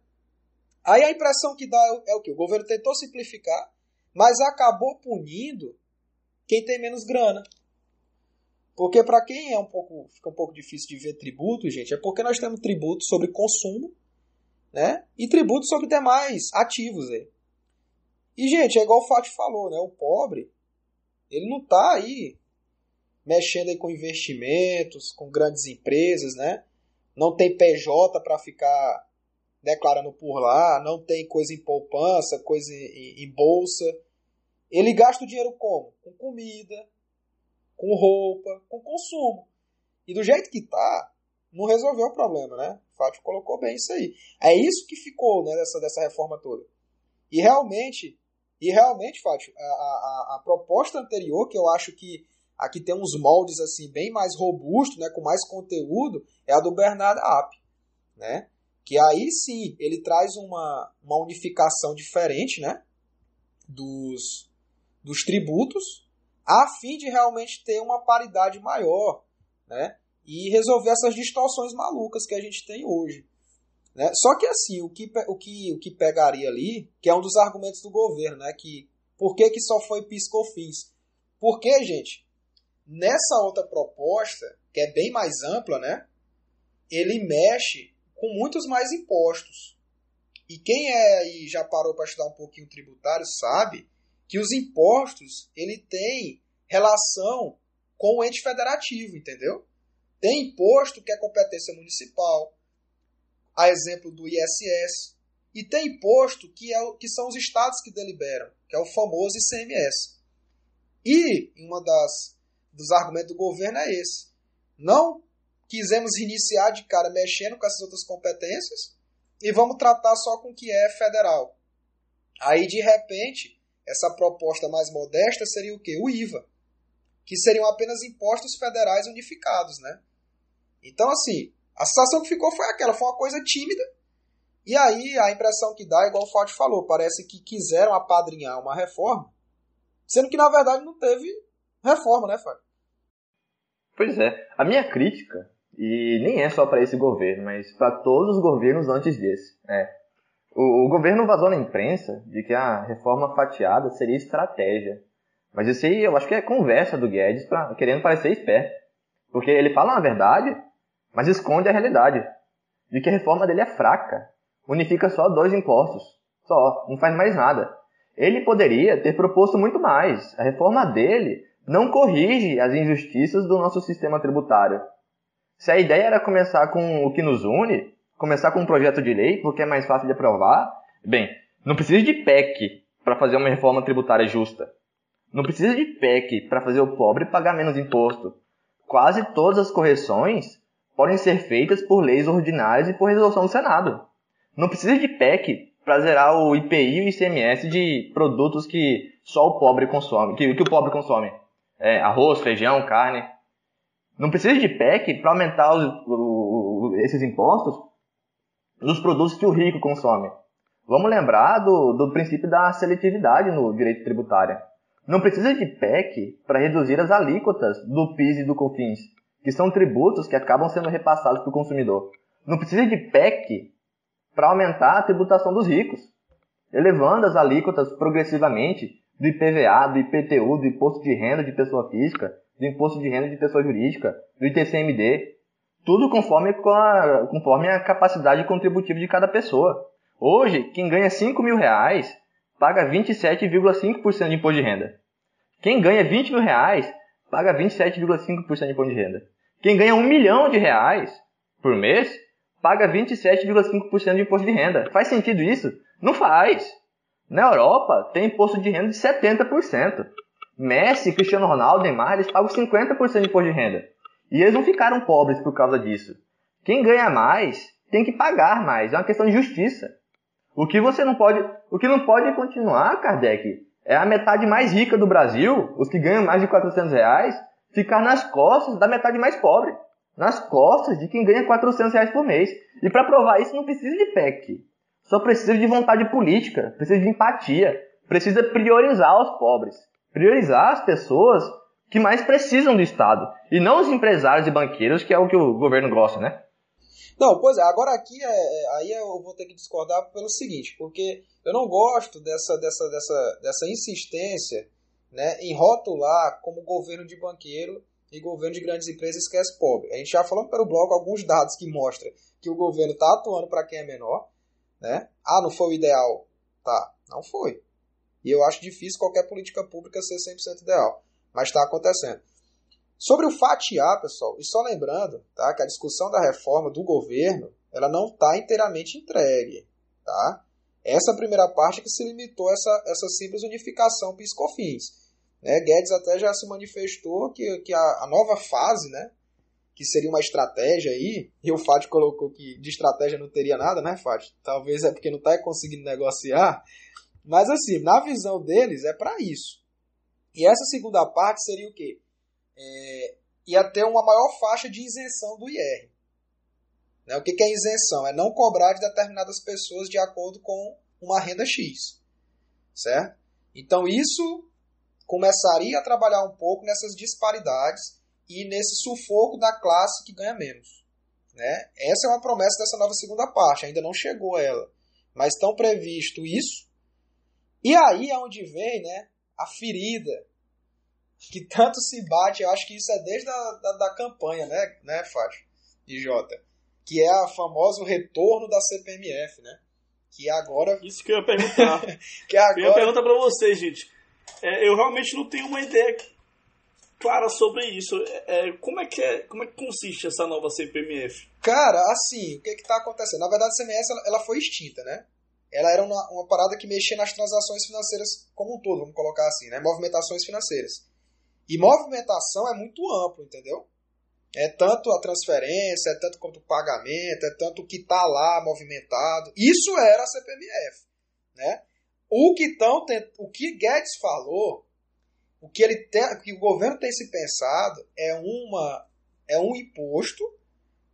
Aí a impressão que dá é, é o que? O governo tentou simplificar, mas acabou punindo quem tem menos grana. Porque para quem é um pouco fica um pouco difícil de ver tributo, gente, é porque nós temos tributo sobre consumo, né? E tributo sobre demais ativos aí. E gente, é igual o Fátio falou, né? O pobre, ele não tá aí mexendo aí com investimentos, com grandes empresas, né? Não tem PJ para ficar declarando por lá, não tem coisa em poupança, coisa em, em bolsa. Ele gasta o dinheiro como? Com comida, com roupa, com consumo. E do jeito que tá, não resolveu o problema, né? O Fátio colocou bem isso aí. É isso que ficou né, dessa, dessa reforma toda. E realmente, e realmente, Fátio, a, a, a proposta anterior, que eu acho que aqui tem uns moldes assim bem mais robustos, né, com mais conteúdo, é a do Bernardo App, né? Que aí sim ele traz uma, uma unificação diferente né, dos, dos tributos, a fim de realmente ter uma paridade maior né, e resolver essas distorções malucas que a gente tem hoje. Né? Só que assim, o que, o, que, o que pegaria ali, que é um dos argumentos do governo, né, que por que, que só foi PIS-COFINS? Porque, gente, nessa outra proposta, que é bem mais ampla, né, ele mexe com muitos mais impostos. E quem é e já parou para estudar um pouquinho tributário sabe que os impostos ele tem relação com o ente federativo, entendeu? Tem imposto que é competência municipal, a exemplo do ISS, e tem imposto que, é, que são os estados que deliberam, que é o famoso ICMS. E uma das dos argumentos do governo é esse. Não quisemos iniciar de cara mexendo com essas outras competências e vamos tratar só com o que é federal. Aí, de repente, essa proposta mais modesta seria o quê? O IVA, que seriam apenas impostos federais unificados, né? Então, assim, a sensação que ficou foi aquela, foi uma coisa tímida, e aí a impressão que dá, igual o Fábio falou, parece que quiseram apadrinhar uma reforma, sendo que na verdade não teve reforma, né, Fábio? Pois é. A minha crítica, e nem é só para esse governo, mas para todos os governos antes desse, é. O, o, governo vazou na imprensa de que a reforma fatiada seria estratégia. Mas isso aí eu acho que é conversa do Guedes pra, querendo parecer esperto. Porque ele fala uma verdade, mas esconde a realidade. De que a reforma dele é fraca. Unifica só dois impostos. Só, não faz mais nada. Ele poderia ter proposto muito mais. A reforma dele não corrige as injustiças do nosso sistema tributário. Se a ideia era começar com o que nos une, começar com um projeto de lei, porque é mais fácil de aprovar, bem, não precisa de PEC para fazer uma reforma tributária justa. Não precisa de PEC para fazer o pobre pagar menos imposto. Quase todas as correções podem ser feitas por leis ordinárias e por resolução do Senado. Não precisa de PEC para zerar o IPI e o ICMS de produtos que só o pobre consome, que, que o pobre consome é, arroz, feijão, carne. Não precisa de PEC para aumentar os, o, esses impostos nos produtos que o rico consome. Vamos lembrar do, do princípio da seletividade no direito tributário. Não precisa de PEC para reduzir as alíquotas do PIS e do COFINS, que são tributos que acabam sendo repassados para o consumidor. Não precisa de PEC para aumentar a tributação dos ricos, elevando as alíquotas progressivamente do IPVA, do IPTU, do Imposto de Renda de Pessoa Física, do Imposto de Renda de Pessoa Jurídica, do ITCMD, tudo conforme, com a, conforme a capacidade contributiva de cada pessoa. Hoje, quem ganha 5 mil reais paga 27,5% de imposto de renda. Quem ganha 20 mil reais paga 27,5% de imposto de renda. Quem ganha 1 milhão de reais por mês paga 27,5% de imposto de renda. Faz sentido isso? Não faz. Na Europa, tem imposto de renda de 70%. Messi, Cristiano Ronaldo, Neymar, eles pagam 50% de imposto de renda. E eles não ficaram pobres por causa disso. Quem ganha mais tem que pagar mais. É uma questão de justiça. O que você não pode, o que não pode continuar, Kardec, é a metade mais rica do Brasil, os que ganham mais de 400 reais, ficar nas costas da metade mais pobre. Nas costas de quem ganha 400 reais por mês. E para provar isso não precisa de PEC. Só precisa de vontade política, precisa de empatia, precisa priorizar os pobres, priorizar as pessoas que mais precisam do Estado, e não os empresários e banqueiros, que é o que o governo gosta, né? Não, pois é, agora aqui é, é, aí eu vou ter que discordar pelo seguinte, porque eu não gosto dessa, dessa, dessa, dessa insistência né, em rotular como governo de banqueiro e governo de grandes empresas esquece pobre. A gente já falou pelo bloco alguns dados que mostram que o governo está atuando para quem é menor, né? Ah, não foi o ideal. Tá, não foi. E eu acho difícil qualquer política pública ser 100% ideal. Mas está acontecendo. Sobre o fatiar, pessoal, e só lembrando tá, que a discussão da reforma do governo ela não está inteiramente entregue. Tá? Essa primeira parte que se limitou a essa, essa simples unificação piscofins. Né? Guedes até já se manifestou que, que a, a nova fase né, que seria uma estratégia aí, e o Fátio colocou que de estratégia não teria nada, né, Fátio? Talvez é porque não está conseguindo negociar. Mas assim, na visão deles é para isso. E essa segunda parte seria o quê? É, ia ter uma maior faixa de isenção do IR. Né? O que, que é isenção? É não cobrar de determinadas pessoas de acordo com uma renda X. Certo? Então isso começaria a trabalhar um pouco nessas disparidades e nesse sufoco da classe que ganha menos. Né? Essa é uma promessa dessa nova segunda parte, ainda não chegou ela. Mas estão previsto isso. E aí é onde vem né, a ferida que tanto se bate, eu acho que isso é desde a da, da campanha, né, né, Fábio e Jota? Que é a famoso retorno da CPMF, né? Que agora. Isso que eu ia perguntar. que agora... Eu ia perguntar pra vocês, gente. É, eu realmente não tenho uma ideia clara sobre isso. É, é, como, é que é, como é que consiste essa nova CPMF? Cara, assim, o que que tá acontecendo? Na verdade, a CMS ela, ela foi extinta, né? Ela era uma, uma parada que mexia nas transações financeiras como um todo, vamos colocar assim, né? Movimentações financeiras. E movimentação é muito amplo, entendeu? É tanto a transferência, é tanto quanto o pagamento, é tanto o que está lá movimentado. Isso era a CPMF, né? O que, tão, o que Guedes falou, o que, ele tem, que o governo tem se pensado é, uma, é um imposto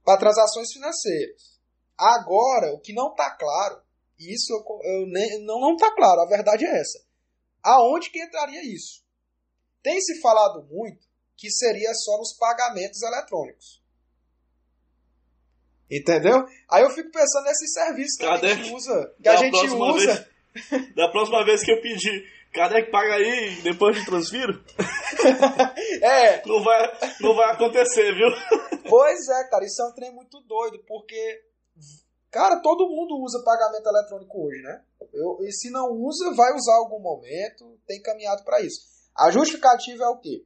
para transações financeiras. Agora, o que não está claro, isso eu, eu nem, não está claro, a verdade é essa. Aonde que entraria isso? Tem se falado muito que seria só nos pagamentos eletrônicos. Entendeu? Aí eu fico pensando nesses serviços que Cadê? a gente usa. Que a gente usa. Vez, da próxima vez que eu pedir, cadê que paga aí depois de transfiro? é. Não vai, não vai acontecer, viu? Pois é, cara, isso é um trem muito doido, porque, cara, todo mundo usa pagamento eletrônico hoje, né? Eu, e se não usa, vai usar algum momento, tem caminhado para isso. A justificativa é o quê?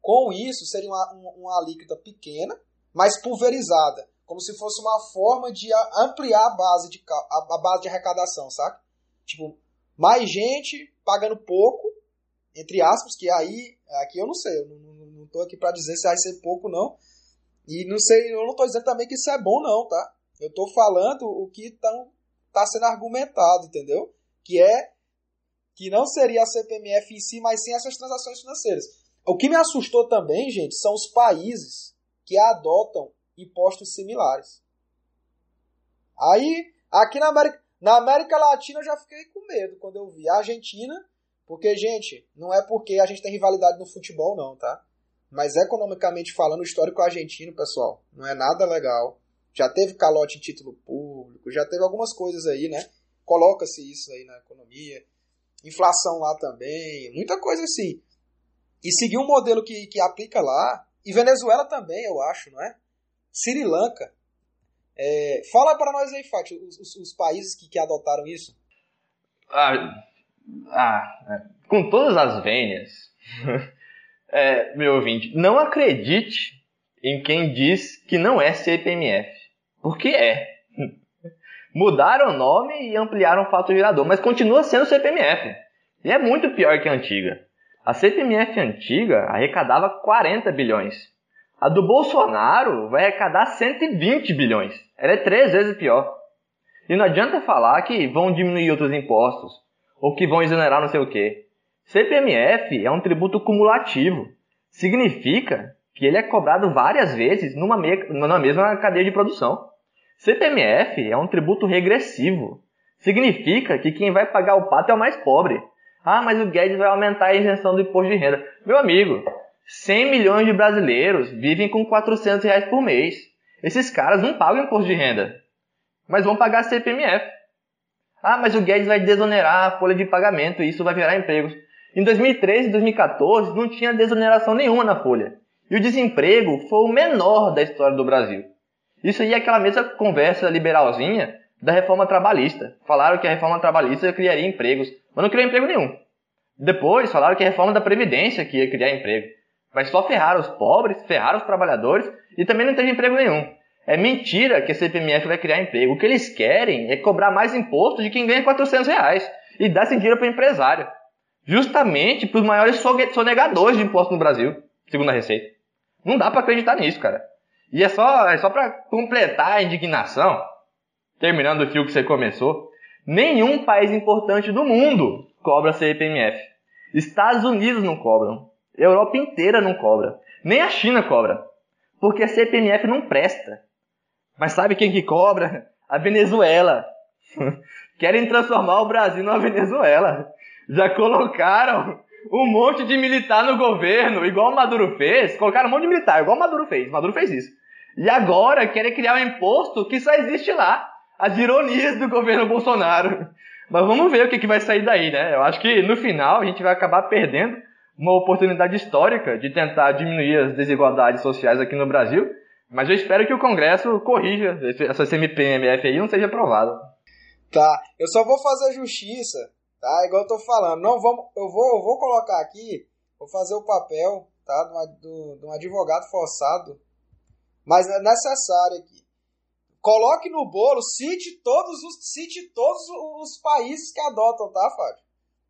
Com isso, seria uma, uma, alíquota pequena, mas pulverizada, como se fosse uma forma de ampliar a base de, a, a base de arrecadação, saca? Tipo, mais gente pagando pouco, entre aspas, que aí, aqui eu não sei, eu não, tô aqui para dizer se vai ser pouco não, e não sei, eu não tô dizendo também que isso é bom não, tá? Eu tô falando o que tá, tá sendo argumentado, entendeu? Que é que não seria a CPMF em si, mas sim essas transações financeiras. O que me assustou também, gente, são os países que adotam impostos similares. Aí, aqui na América, na América Latina eu já fiquei com medo quando eu vi a Argentina, porque, gente, não é porque a gente tem rivalidade no futebol, não, tá? Mas economicamente falando, o histórico argentino, pessoal, não é nada legal. Já teve calote em título público, já teve algumas coisas aí, né? Coloca-se isso aí na economia. Inflação lá também, muita coisa assim e seguir um modelo que, que aplica lá. E Venezuela também, eu acho, não é? Sri Lanka. É, fala para nós aí, Fati, os, os, os, países que, que adotaram isso. Ah, ah é, com todas as vênias, é, meu ouvinte, não acredite em quem diz que não é CPMF, porque é. Mudaram o nome e ampliaram o fato gerador, mas continua sendo CPMF. E é muito pior que a antiga. A CPMF antiga arrecadava 40 bilhões. A do Bolsonaro vai arrecadar 120 bilhões. Ela é três vezes pior. E não adianta falar que vão diminuir outros impostos ou que vão exonerar não sei o quê. CPMF é um tributo cumulativo. Significa que ele é cobrado várias vezes numa, me numa mesma cadeia de produção. CPMF é um tributo regressivo. Significa que quem vai pagar o pato é o mais pobre. Ah, mas o Guedes vai aumentar a isenção do imposto de renda. Meu amigo, 100 milhões de brasileiros vivem com 400 reais por mês. Esses caras não pagam imposto de renda, mas vão pagar CPMF. Ah, mas o Guedes vai desonerar a folha de pagamento e isso vai virar empregos. Em 2013 e 2014 não tinha desoneração nenhuma na folha. E o desemprego foi o menor da história do Brasil. Isso aí é aquela mesma conversa liberalzinha da reforma trabalhista. Falaram que a reforma trabalhista criaria empregos, mas não criou emprego nenhum. Depois falaram que a reforma da Previdência que ia criar emprego. Mas só ferraram os pobres, ferraram os trabalhadores e também não teve emprego nenhum. É mentira que a CPMF vai criar emprego. O que eles querem é cobrar mais imposto de quem ganha 400 reais e dar esse dinheiro para o empresário. Justamente para os maiores sonegadores de imposto no Brasil, segundo a Receita. Não dá para acreditar nisso, cara. E é só, é só para completar a indignação terminando o fio que você começou, nenhum país importante do mundo cobra CPMF. Estados Unidos não cobram. Europa inteira não cobra. Nem a China cobra. Porque a CPMF não presta. Mas sabe quem que cobra? A Venezuela. Querem transformar o Brasil numa Venezuela. Já colocaram um monte de militar no governo, igual o Maduro fez. Colocaram um monte de militar, igual o Maduro fez. Maduro fez isso. E agora querem criar um imposto que só existe lá as ironias do governo Bolsonaro. Mas vamos ver o que, que vai sair daí, né? Eu acho que no final a gente vai acabar perdendo uma oportunidade histórica de tentar diminuir as desigualdades sociais aqui no Brasil. Mas eu espero que o Congresso corrija essa CMPMF aí não seja aprovada. Tá, eu só vou fazer justiça Tá? Igual eu tô falando. Não vamos, eu, vou, eu vou colocar aqui, vou fazer o papel tá? de um advogado forçado, mas é necessário aqui. Coloque no bolo, cite todos os, cite todos os países que adotam, tá, Fábio?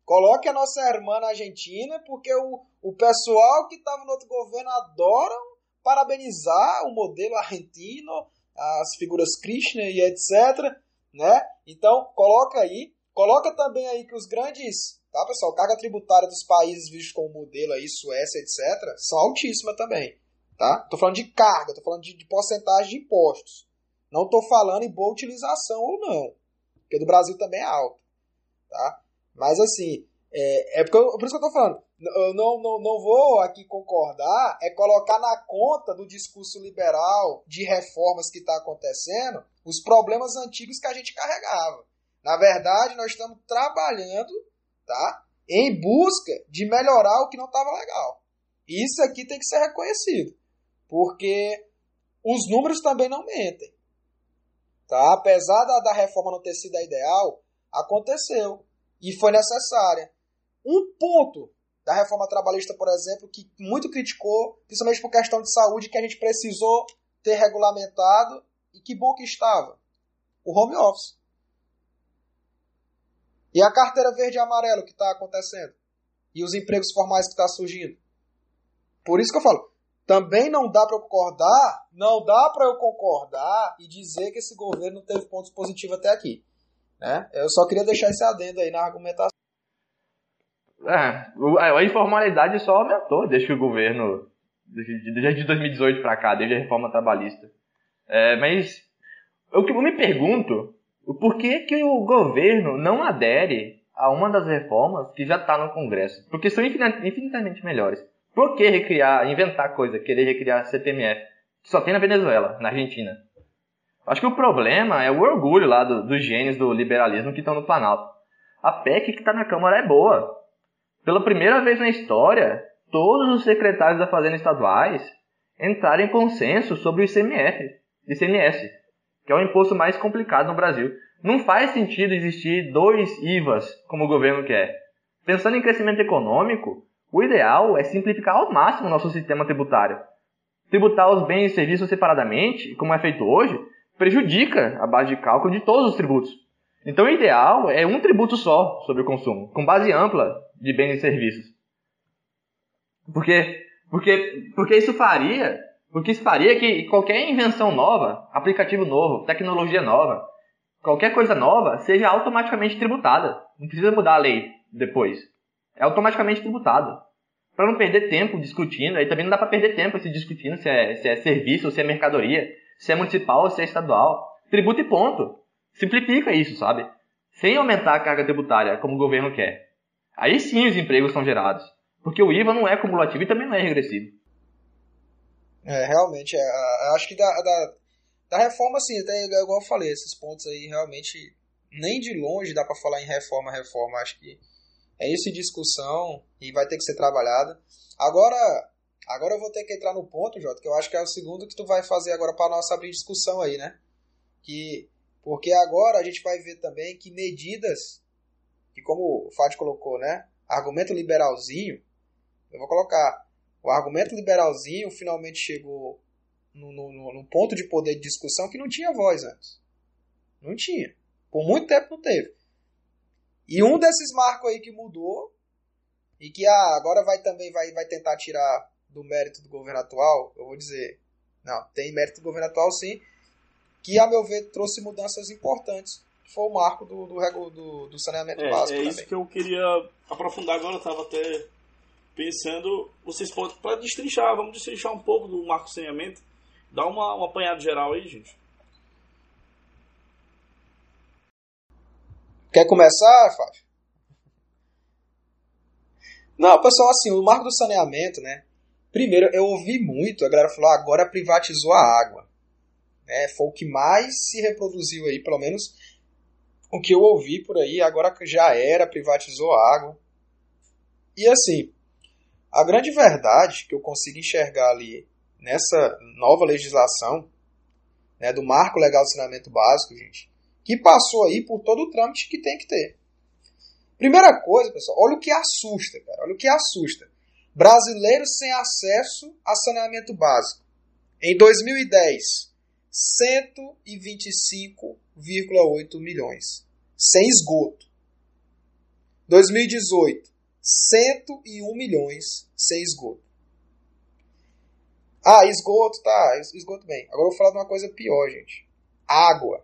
Coloque a nossa irmã na Argentina, porque o, o pessoal que estava no outro governo adora parabenizar o modelo argentino, as figuras Krishna e etc, né? Então, coloca aí, coloca também aí que os grandes, tá, pessoal, carga tributária dos países vistos como modelo aí, Suécia, etc, são altíssimas também, tá? Tô falando de carga, tô falando de, de porcentagem de impostos. Não tô falando em boa utilização ou não, porque do Brasil também é alto, tá? Mas assim, é, é porque eu, por isso que eu tô falando. Eu não, não, não vou aqui concordar, é colocar na conta do discurso liberal de reformas que está acontecendo os problemas antigos que a gente carregava. Na verdade, nós estamos trabalhando tá, em busca de melhorar o que não estava legal. Isso aqui tem que ser reconhecido, porque os números também não mentem. Tá? Apesar da, da reforma não ter sido a ideal, aconteceu e foi necessária. Um ponto da reforma trabalhista, por exemplo, que muito criticou, principalmente por questão de saúde, que a gente precisou ter regulamentado e que bom que estava. O home office. E a carteira verde e amarelo que está acontecendo. E os empregos formais que estão tá surgindo. Por isso que eu falo, também não dá para eu concordar, não dá para eu concordar e dizer que esse governo não teve pontos positivos até aqui. Né? Eu só queria deixar esse adendo aí na argumentação. É, a informalidade só aumentou desde que o governo, desde 2018 para cá, desde a reforma trabalhista. É, mas que eu me pergunto, por que, que o governo não adere a uma das reformas que já está no Congresso? Porque são infinitamente melhores. Por que recriar, inventar coisa, querer recriar CPMF? Só tem na Venezuela, na Argentina. Acho que o problema é o orgulho lá do, dos gênios do liberalismo que estão no Planalto. A PEC que está na Câmara é boa. Pela primeira vez na história, todos os secretários da Fazenda estaduais entraram em consenso sobre o ICMF, ICMS, que é o imposto mais complicado no Brasil. Não faz sentido existir dois IVAs como o governo quer. Pensando em crescimento econômico, o ideal é simplificar ao máximo o nosso sistema tributário. Tributar os bens e serviços separadamente, como é feito hoje, prejudica a base de cálculo de todos os tributos. Então, o ideal é um tributo só sobre o consumo, com base ampla de bens e serviços. Porque, porque, porque isso faria, porque isso faria que qualquer invenção nova, aplicativo novo, tecnologia nova, qualquer coisa nova seja automaticamente tributada. Não precisa mudar a lei depois. É automaticamente tributado. Para não perder tempo discutindo, aí também não dá para perder tempo se discutindo se é, se é serviço ou se é mercadoria, se é municipal ou se é estadual. Tributo e ponto. Simplifica isso, sabe? Sem aumentar a carga tributária, como o governo quer. Aí sim os empregos são gerados. Porque o IVA não é cumulativo e também não é regressivo. É, realmente, é, acho que da, da, da reforma, assim, até igual eu falei, esses pontos aí realmente nem de longe dá para falar em reforma, reforma. Acho que é isso em discussão e vai ter que ser trabalhada. Agora, agora eu vou ter que entrar no ponto, Jota, que eu acho que é o segundo que tu vai fazer agora para nós abrir discussão aí, né? Que porque agora a gente vai ver também que medidas, que como o Fábio colocou, né? Argumento liberalzinho, eu vou colocar. O argumento liberalzinho finalmente chegou no, no, no ponto de poder de discussão que não tinha voz antes. Não tinha. Por muito tempo não teve. E um desses marcos aí que mudou e que ah, agora vai também vai, vai tentar tirar do mérito do governo atual, eu vou dizer, não, tem mérito do governo atual sim, que, a meu ver, trouxe mudanças importantes. Foi o marco do, do, do, do saneamento é, básico. É isso que eu queria aprofundar agora. Eu estava até pensando, vocês podem, para destrinchar, vamos destrinchar um pouco do marco saneamento. Dá uma, uma apanhada geral aí, gente. Quer começar, Fábio? Não, pessoal, assim, o marco do saneamento, né? Primeiro, eu ouvi muito, a galera falou, ah, agora privatizou a água. É, foi o que mais se reproduziu aí, pelo menos o que eu ouvi por aí, agora já era, privatizou a água. E assim, a grande verdade que eu consigo enxergar ali nessa nova legislação, né, do marco legal de saneamento básico, gente, que passou aí por todo o trâmite que tem que ter. Primeira coisa, pessoal, olha o que assusta, cara. Olha o que assusta. Brasileiros sem acesso a saneamento básico. Em 2010, 125,8 milhões. Sem esgoto. 2018, 101 milhões sem esgoto. Ah, esgoto, tá, esgoto bem. Agora eu vou falar de uma coisa pior, gente. Água.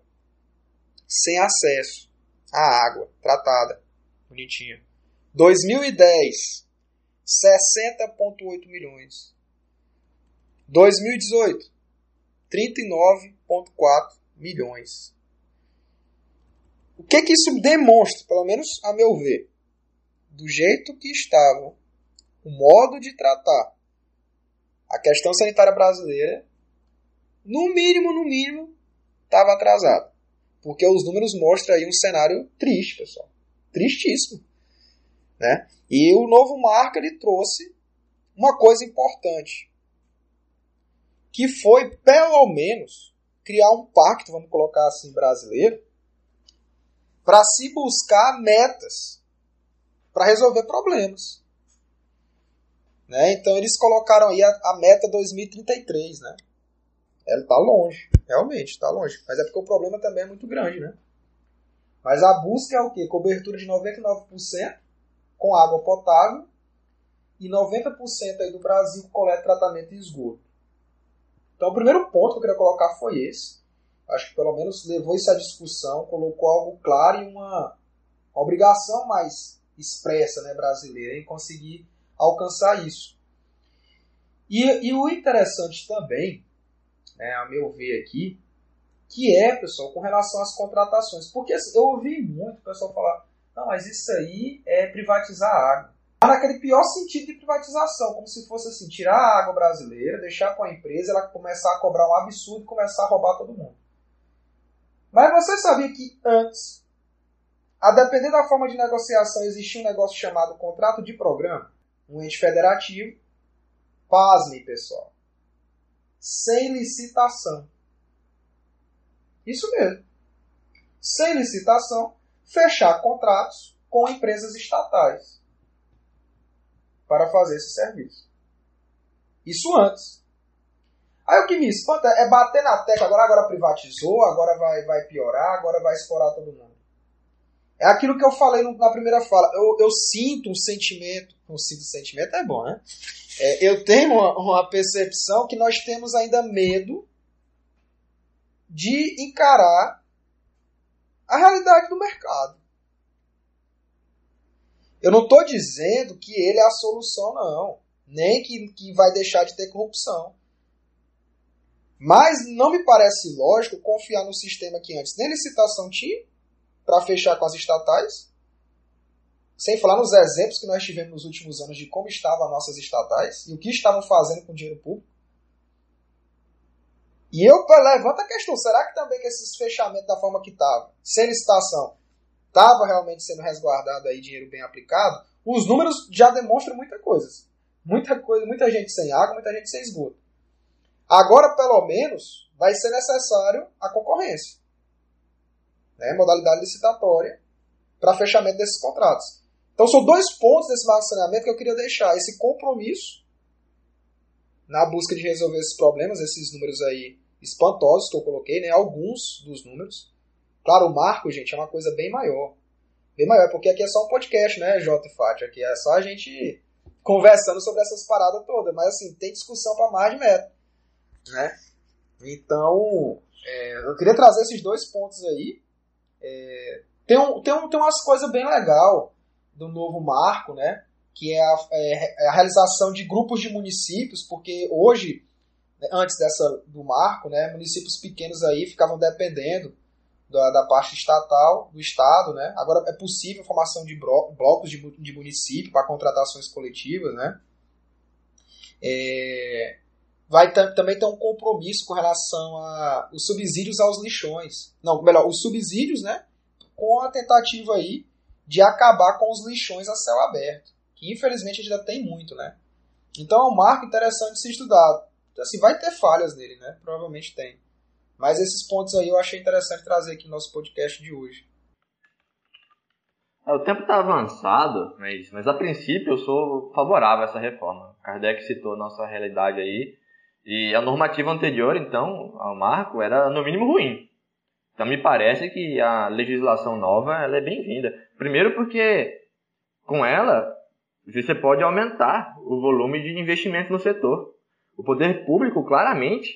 Sem acesso à água tratada. Bonitinha. 2010, 60,8 milhões. 2018, 39,4 milhões. O que que isso demonstra, pelo menos a meu ver? Do jeito que estava o modo de tratar a questão sanitária brasileira, no mínimo, no mínimo, estava atrasada. Porque os números mostram aí um cenário triste, pessoal. Tristíssimo. Né? E o novo marco ele trouxe uma coisa importante, que foi, pelo menos, criar um pacto, vamos colocar assim, brasileiro, para se buscar metas para resolver problemas. Né? Então eles colocaram aí a, a meta 2033, né? Ela está longe, realmente, está longe. Mas é porque o problema também é muito grande, né? Mas a busca é o quê? Cobertura de 99% com água potável e 90% aí do Brasil coleta tratamento e esgoto. Então o primeiro ponto que eu queria colocar foi esse. Acho que pelo menos levou isso à discussão, colocou algo claro e uma obrigação mais expressa né, brasileira em conseguir alcançar isso. E, e o interessante também, né, a meu ver aqui, que é, pessoal, com relação às contratações. Porque assim, eu ouvi muito o pessoal falar, não, mas isso aí é privatizar a água. Tá naquele pior sentido de privatização, como se fosse assim, tirar a água brasileira, deixar com a empresa, ela começar a cobrar um absurdo e começar a roubar todo mundo. Mas você sabia que antes, a depender da forma de negociação, existia um negócio chamado contrato de programa? Um ente federativo, pasme pessoal, sem licitação. Isso mesmo. Sem licitação, fechar contratos com empresas estatais para fazer esse serviço. Isso antes. Aí o que me espanta é bater na tecla, agora, agora privatizou, agora vai, vai piorar, agora vai explorar todo mundo. É aquilo que eu falei na primeira fala. Eu, eu sinto um sentimento. Um sinto sentimento é bom, né? É, eu tenho uma, uma percepção que nós temos ainda medo de encarar a realidade do mercado. Eu não estou dizendo que ele é a solução, não. Nem que, que vai deixar de ter corrupção. Mas não me parece lógico confiar no sistema que antes nem licitação tinha para fechar com as estatais. Sem falar nos exemplos que nós tivemos nos últimos anos de como estavam nossas estatais e o que estavam fazendo com o dinheiro público. E eu levanto a questão, será que também que esses fechamentos da forma que estavam, sem licitação, estava realmente sendo resguardado aí dinheiro bem aplicado? Os números já demonstram muita coisa. Muita coisa, muita gente sem água, muita gente sem esgoto. Agora, pelo menos, vai ser necessário a concorrência. Né? Modalidade licitatória para fechamento desses contratos. Então, são dois pontos desse marco saneamento que eu queria deixar. Esse compromisso na busca de resolver esses problemas, esses números aí espantosos que eu coloquei, né? Alguns dos números. Claro, o marco, gente, é uma coisa bem maior. Bem maior, porque aqui é só um podcast, né, J e Fati? Aqui é só a gente conversando sobre essas paradas todas. Mas, assim, tem discussão para mais de metro, né? Então, é, eu queria trazer esses dois pontos aí. É, tem, um, tem, um, tem umas coisas bem legal do novo marco, né? que é a, é, é a, realização de grupos de municípios, porque hoje, né, antes dessa do marco, né, municípios pequenos aí ficavam dependendo da, da parte estatal, do Estado, né? Agora é possível a formação de blocos de, de município para contratações coletivas, né? É, vai também ter um compromisso com relação a os subsídios aos lixões. Não, melhor, os subsídios, né? Com a tentativa aí de acabar com os lixões a céu aberto que infelizmente a gente ainda tem muito, né? Então é um marco interessante de ser estudado. Então, assim, vai ter falhas nele, né? Provavelmente tem. Mas esses pontos aí eu achei interessante trazer aqui no nosso podcast de hoje. É, o tempo está avançado, mas, mas a princípio eu sou favorável a essa reforma. Kardec citou a nossa realidade aí, e a normativa anterior, então, ao marco, era no mínimo ruim. Então me parece que a legislação nova ela é bem-vinda. Primeiro porque com ela você pode aumentar o volume de investimento no setor. O poder público claramente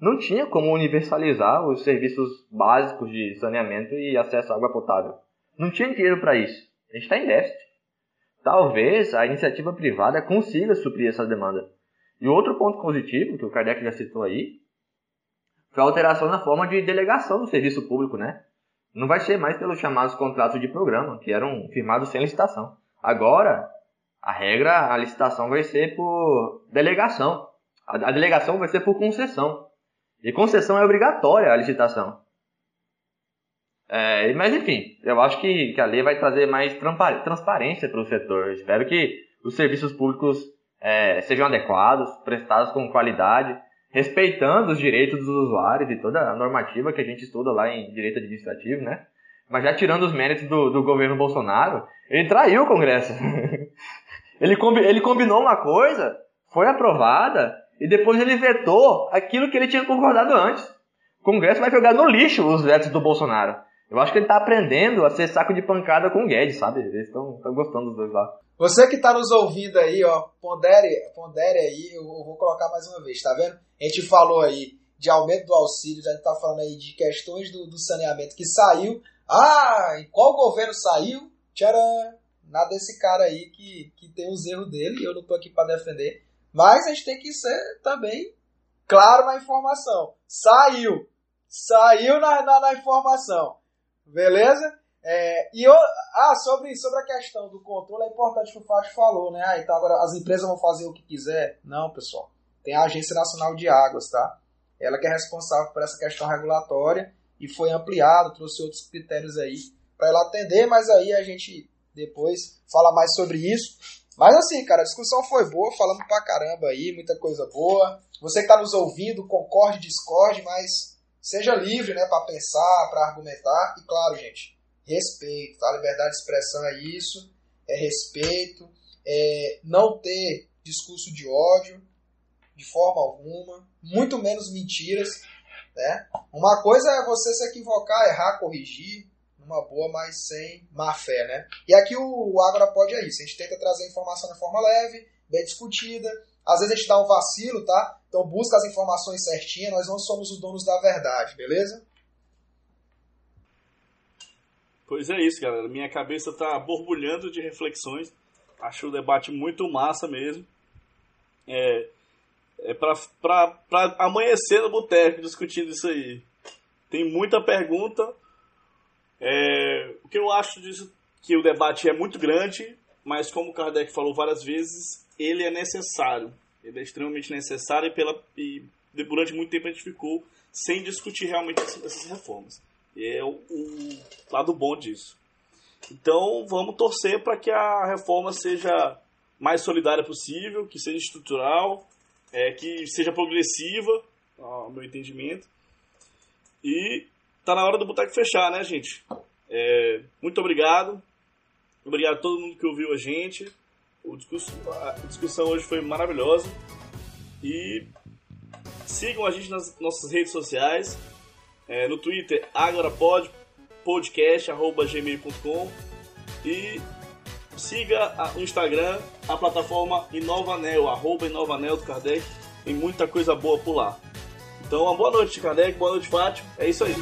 não tinha como universalizar os serviços básicos de saneamento e acesso à água potável. Não tinha dinheiro para isso. A gente está em déficit. Talvez a iniciativa privada consiga suprir essa demanda. E outro ponto positivo, que o Kardec já citou aí, foi a alteração na forma de delegação do serviço público, né? Não vai ser mais pelos chamados contratos de programa, que eram firmados sem licitação. Agora, a regra, a licitação vai ser por delegação. A, delegação vai ser por concessão. E concessão é obrigatória a licitação. É, mas enfim, eu acho que, que a lei vai trazer mais transparência para o setor. espero que os serviços públicos é, sejam adequados, prestados com qualidade, respeitando os direitos dos usuários e toda a normativa que a gente estuda lá em direito administrativo, né? Mas já tirando os méritos do, do governo Bolsonaro, ele traiu o Congresso. ele, combi, ele combinou uma coisa, foi aprovada, e depois ele vetou aquilo que ele tinha concordado antes. O Congresso vai jogar no lixo os vetos do Bolsonaro. Eu acho que ele tá aprendendo a ser saco de pancada com o Guedes, sabe? Eles estão gostando dos dois lá. Você que tá nos ouvindo aí, ó, pondere, pondere aí, eu vou colocar mais uma vez, tá vendo? A gente falou aí de aumento do auxílio, a gente tá falando aí de questões do, do saneamento que saiu. Ah, em qual governo saiu? Tcharam! Nada desse cara aí que, que tem os erros dele, eu não tô aqui para defender. Mas a gente tem que ser também claro na informação. Saiu! Saiu na, na, na informação. Beleza? É, e eu, ah, sobre, sobre a questão do controle, é importante que o Fábio falou, né? Ah, então agora as empresas vão fazer o que quiser. Não, pessoal. Tem a Agência Nacional de Águas, tá? Ela que é responsável por essa questão regulatória e foi ampliado, trouxe outros critérios aí para ela atender, mas aí a gente depois fala mais sobre isso. Mas assim, cara, a discussão foi boa, falando pra caramba aí, muita coisa boa. Você que tá nos ouvindo, concorde, discorde, mas seja livre, né, para pensar, para argumentar e claro, gente, respeito, tá? Liberdade de expressão é isso, é respeito, é não ter discurso de ódio de forma alguma, muito menos mentiras, né? Uma coisa é você se equivocar, errar, corrigir, numa boa, mas sem má fé, né? E aqui o, o Agora pode é isso, a gente tenta trazer informação de forma leve, bem discutida, às vezes a gente dá um vacilo, tá? Então busca as informações certinhas, nós não somos os donos da verdade, beleza? Pois é isso, galera. Minha cabeça tá borbulhando de reflexões. Acho o debate muito massa mesmo. É, é pra, pra, pra amanhecer no boteco discutindo isso aí. Tem muita pergunta. É, o que eu acho disso que o debate é muito grande, mas como o Kardec falou várias vezes, ele é necessário. Ele é extremamente necessário e, pela, e durante muito tempo a gente ficou sem discutir realmente essas reformas. E é o, o lado bom disso. Então vamos torcer para que a reforma seja mais solidária possível, que seja estrutural, é, que seja progressiva, ao meu entendimento. E tá na hora do boteco fechar, né, gente? É, muito obrigado. Obrigado a todo mundo que ouviu a gente. O discurso, a discussão hoje foi maravilhosa. E sigam a gente nas nossas redes sociais. É, no Twitter, agorapod, podcast, arroba gmail.com. E siga no Instagram a plataforma Inovanel, arroba Inovanel do Kardec. Tem muita coisa boa por lá. Então, uma boa noite, Kardec. Boa noite, Fátio. É isso aí.